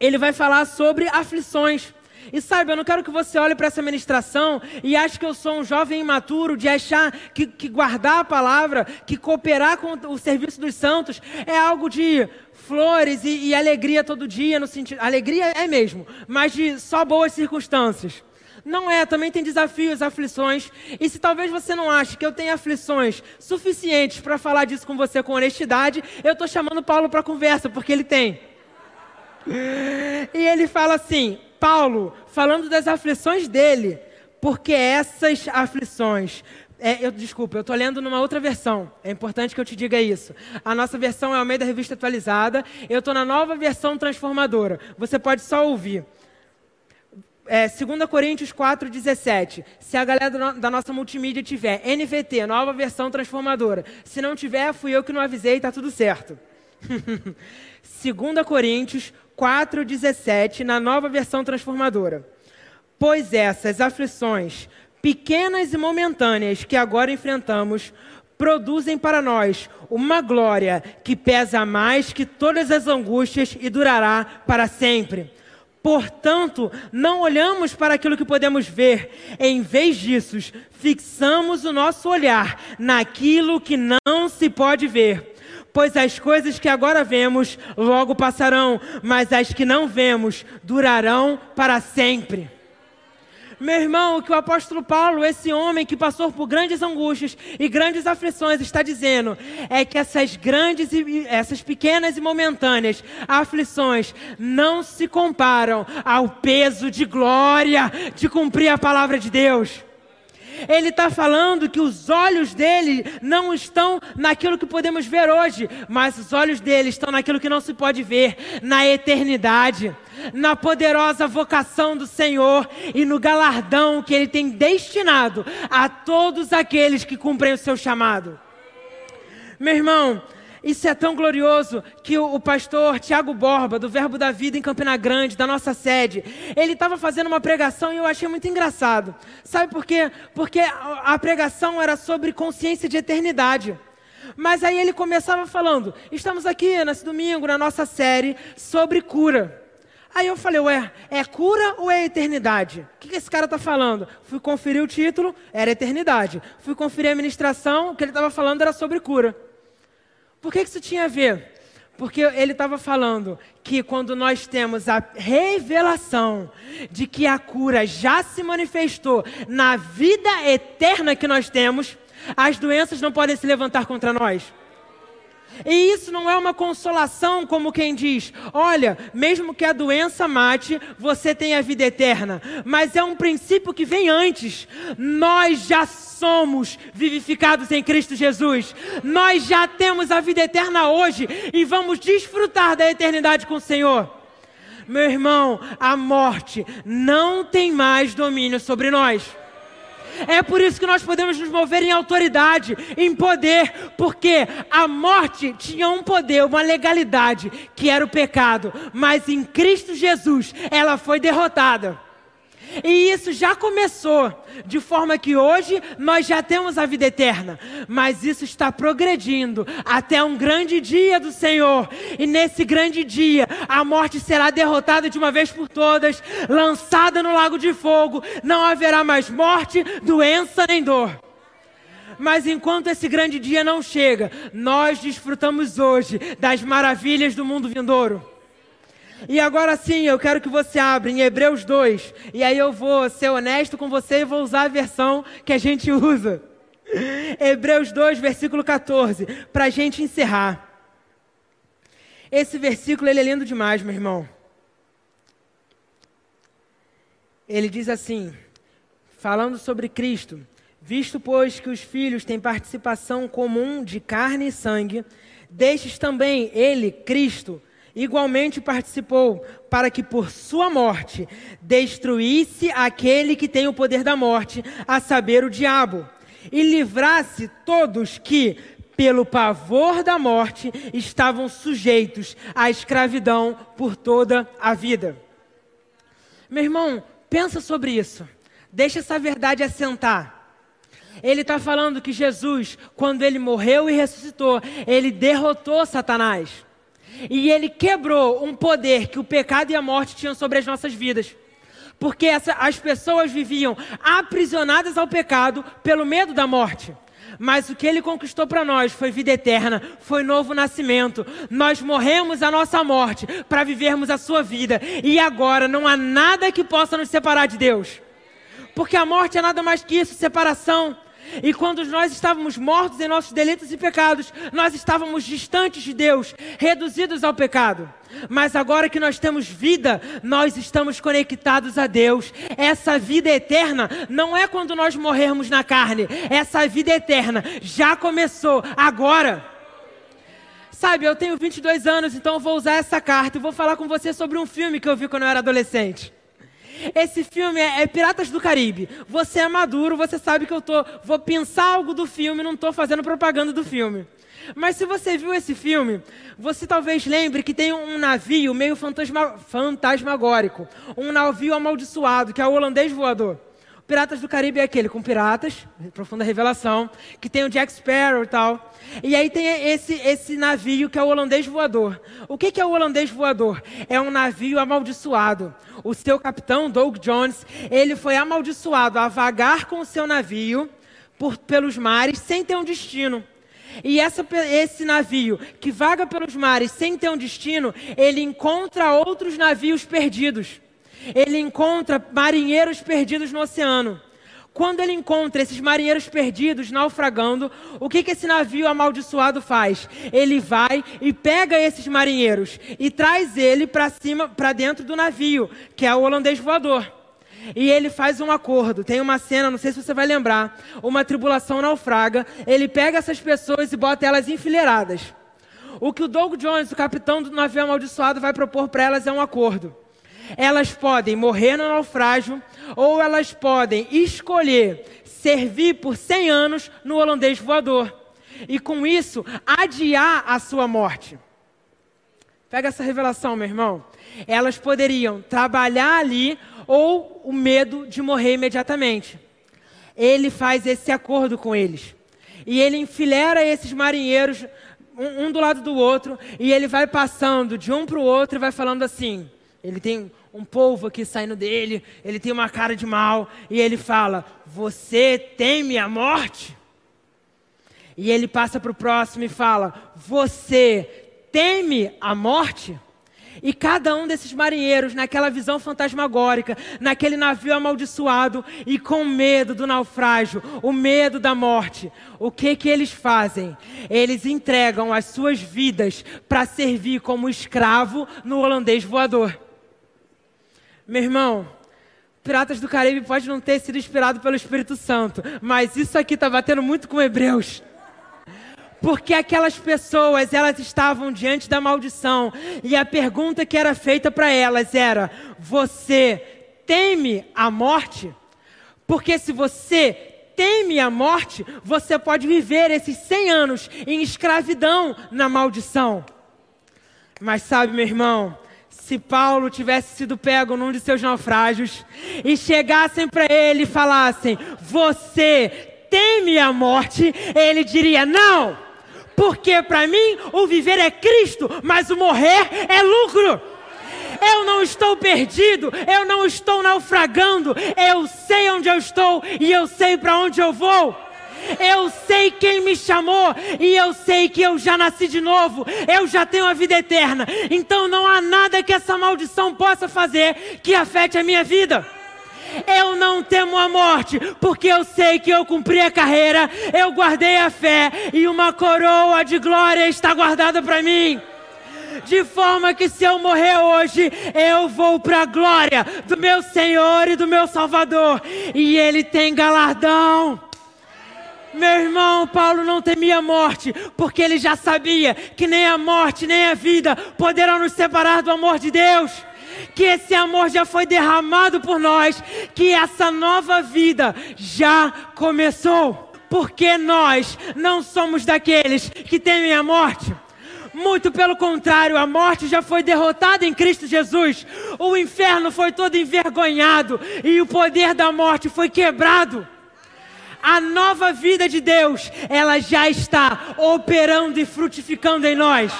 ele vai falar sobre aflições. E sabe, eu não quero que você olhe para essa ministração e ache que eu sou um jovem imaturo de achar que, que guardar a palavra, que cooperar com o serviço dos santos é algo de flores e, e alegria todo dia, no sentido. Alegria é mesmo, mas de só boas circunstâncias. Não é, também tem desafios, aflições. E se talvez você não ache que eu tenho aflições suficientes para falar disso com você com honestidade, eu estou chamando Paulo para conversa, porque ele tem. E ele fala assim: Paulo, falando das aflições dele, porque essas aflições. É, eu, desculpa, eu estou lendo numa outra versão. É importante que eu te diga isso. A nossa versão é ao meio da revista atualizada. Eu estou na nova versão transformadora. Você pode só ouvir. É, 2 Coríntios 4,17. Se a galera da nossa multimídia tiver NVT, nova versão transformadora. Se não tiver, fui eu que não avisei, está tudo certo. 2 Coríntios 4,17, na nova versão transformadora. Pois essas aflições, pequenas e momentâneas, que agora enfrentamos, produzem para nós uma glória que pesa mais que todas as angústias e durará para sempre. Portanto, não olhamos para aquilo que podemos ver, em vez disso, fixamos o nosso olhar naquilo que não se pode ver Pois as coisas que agora vemos logo passarão, mas as que não vemos durarão para sempre. Meu irmão, o que o apóstolo Paulo, esse homem que passou por grandes angústias e grandes aflições, está dizendo é que essas grandes e essas pequenas e momentâneas aflições não se comparam ao peso de glória de cumprir a palavra de Deus. Ele está falando que os olhos dele não estão naquilo que podemos ver hoje, mas os olhos dele estão naquilo que não se pode ver, na eternidade, na poderosa vocação do Senhor e no galardão que ele tem destinado a todos aqueles que cumprem o seu chamado. Meu irmão, isso é tão glorioso que o, pastor Tiago Borba, do Verbo da Vida em Campina Grande, da nossa sede, ele estava fazendo uma pregação e eu achei muito engraçado. Sabe por quê? Porque a, pregação era sobre consciência de eternidade. Mas aí ele começava falando: estamos aqui nesse domingo, na nossa série sobre cura. Aí eu falei, ué, é cura ou é eternidade? O que esse cara está falando? Fui conferir o título, era eternidade. Fui conferir a ministração, o que ele estava falando era sobre cura. Por que isso tinha a ver? Porque ele estava falando que quando nós temos a revelação de que a cura já se manifestou na vida eterna que nós temos, as doenças não podem se levantar contra nós. E isso não é uma consolação, como quem diz: olha, mesmo que a doença mate, você tem a vida eterna. Mas é um princípio que vem antes. Nós já somos vivificados em Cristo Jesus. Nós já temos a vida eterna hoje e vamos desfrutar da eternidade com o Senhor. Meu irmão, a morte não tem mais domínio sobre nós. É por isso que nós podemos nos mover em autoridade, em poder, porque a morte tinha um poder, uma legalidade, que era o pecado, mas em Cristo Jesus ela foi derrotada. E isso já começou, de forma que hoje nós já temos a vida eterna, mas isso está progredindo até um grande dia do Senhor. E nesse grande dia, a morte será derrotada de uma vez por todas, lançada no lago de fogo. Não haverá mais morte, doença nem dor. Mas enquanto esse grande dia não chega, nós desfrutamos hoje das maravilhas do mundo vindouro. E agora sim, eu quero que você abra em Hebreus 2. E aí eu vou ser honesto com você e vou usar a versão que a gente usa. Hebreus 2, versículo 14, para a gente encerrar. Esse versículo ele é lindo demais, meu irmão. Ele diz assim, falando sobre Cristo: Visto, pois, que os filhos têm participação comum de carne e sangue, deixes também ele, Cristo, igualmente participou, para que por sua morte destruísse aquele que tem o poder da morte, a saber, o diabo, e livrasse todos que, pelo pavor da morte, estavam sujeitos à escravidão por toda a vida. Meu irmão, pensa sobre isso. Deixa essa verdade assentar. Ele está falando que Jesus, quando ele morreu e ressuscitou, ele derrotou Satanás. E ele quebrou um poder que o pecado e a morte tinham sobre as nossas vidas. Porque essa, as pessoas viviam aprisionadas ao pecado pelo medo da morte. Mas o que ele conquistou para nós foi vida eterna, foi novo nascimento. Nós morremos a nossa morte para vivermos a sua vida. E agora não há nada que possa nos separar de Deus. Porque a morte é nada mais que isso separação. E quando nós estávamos mortos em nossos delitos e pecados, nós estávamos distantes de Deus, reduzidos ao pecado. Mas agora que nós temos vida, nós estamos conectados a Deus. Essa vida eterna não é quando nós morrermos na carne. Essa vida eterna já começou agora. Sabe, eu tenho 22 anos, então eu vou usar essa carta e vou falar com você sobre um filme que eu vi quando eu era adolescente. Esse filme é, é, Piratas do Caribe. Você é maduro, você sabe que eu tô, vou pensar algo do filme, não estou fazendo propaganda do filme. Mas se você viu esse filme, você talvez lembre que tem um navio meio fantasma, fantasmagórico, um navio amaldiçoado, que é o holandês voador. Piratas do Caribe é aquele com piratas, profunda revelação, que tem o Jack Sparrow e tal. E aí tem esse, esse navio que é o holandês voador. O que, que é o holandês voador? É um navio amaldiçoado. O seu capitão, Doug Jones, ele foi amaldiçoado a vagar com o seu navio por, pelos mares sem ter um destino. E essa, esse navio que vaga pelos mares sem ter um destino, ele encontra outros navios perdidos ele encontra marinheiros perdidos no oceano. Quando ele encontra esses marinheiros perdidos naufragando, o que, que esse navio amaldiçoado faz? Ele vai e pega esses marinheiros e traz ele para cima, para dentro do navio, que é o holandês voador. E ele faz um acordo. Tem uma cena, não sei se você vai lembrar, uma tribulação naufraga. Ele pega essas pessoas e bota elas enfileiradas. O que o Doug Jones, o capitão do navio amaldiçoado, vai propor para elas é um acordo. Elas podem morrer no naufrágio ou elas podem escolher servir por 100 anos no holandês voador e com isso adiar a sua morte. Pega essa revelação, meu irmão. Elas poderiam trabalhar ali ou o medo de morrer imediatamente. Ele faz esse acordo com eles. E ele enfileira esses marinheiros um, um do lado do outro e ele vai passando de um para o outro e vai falando assim: ele tem um polvo aqui saindo dele, ele tem uma cara de mal, e ele fala: Você teme a morte? E ele passa para o próximo e fala: Você teme a morte? E cada um desses marinheiros, naquela visão fantasmagórica, naquele navio amaldiçoado e com medo do naufrágio, o medo da morte, o que que eles fazem? Eles entregam as suas vidas para servir como escravo no holandês voador. Meu irmão, Piratas do Caribe pode não ter sido inspirado pelo Espírito Santo, mas isso aqui está batendo muito com Hebreus. Porque aquelas pessoas, elas estavam diante da maldição, e a pergunta que era feita para elas era: Você teme a morte? Porque se você teme a morte, você pode viver esses 100 anos em escravidão na maldição. Mas sabe, meu irmão, se Paulo tivesse sido pego num de seus naufrágios e chegassem para ele e falassem: Você teme a morte? Ele diria: Não, porque para mim o viver é Cristo, mas o morrer é lucro. Eu não estou perdido, eu não estou naufragando, eu sei onde eu estou e eu sei para onde eu vou. Eu sei quem me chamou e eu sei que eu já nasci de novo. Eu já tenho a vida eterna. Então não há nada que essa maldição possa fazer que afete a minha vida. Eu não temo a morte, porque eu sei que eu cumpri a carreira, eu guardei a fé e uma coroa de glória está guardada para mim. De forma que se eu morrer hoje, eu vou para a glória do meu Senhor e do meu Salvador, e Ele tem galardão. Meu irmão, Paulo não temia a morte, porque ele já sabia que nem a morte nem a vida poderão nos separar do amor de Deus. Que esse amor já foi derramado por nós, que essa nova vida já começou. Porque nós não somos daqueles que temem a morte. Muito pelo contrário, a morte já foi derrotada em Cristo Jesus. O inferno foi todo envergonhado e o poder da morte foi quebrado a nova vida de Deus, ela já está operando e frutificando em nós.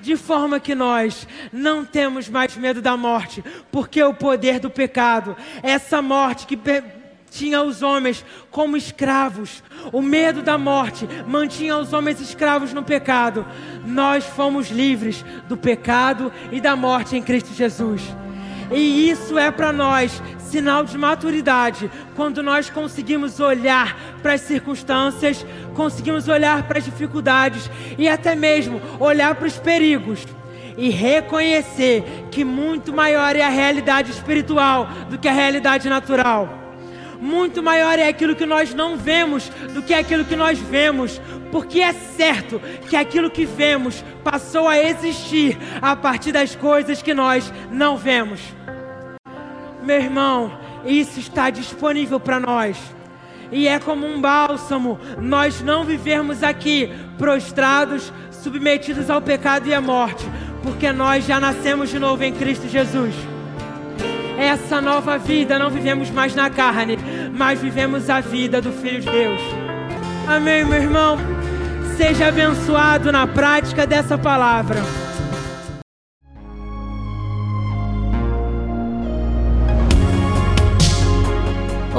de forma que nós não temos mais medo da morte, porque o poder do pecado, essa morte que tinha os homens como escravos. O medo da morte mantinha os homens escravos no pecado. Nós fomos livres do pecado e da morte em Cristo Jesus. E isso é para nós sinal de maturidade, quando nós conseguimos olhar para as circunstâncias, conseguimos olhar para as dificuldades e até mesmo olhar para os perigos e reconhecer que muito maior é a realidade espiritual do que a realidade natural muito maior é aquilo que nós não vemos do que aquilo que nós vemos, porque é certo que aquilo que vemos passou a existir a partir das coisas que nós não vemos. Meu irmão, isso está disponível para nós. E é como um bálsamo nós não vivermos aqui prostrados, submetidos ao pecado e à morte, porque nós já nascemos de novo em Cristo Jesus essa nova vida não vivemos mais na carne, mas vivemos a vida do Filho de Deus. Amém, meu irmão? Seja abençoado na prática dessa palavra.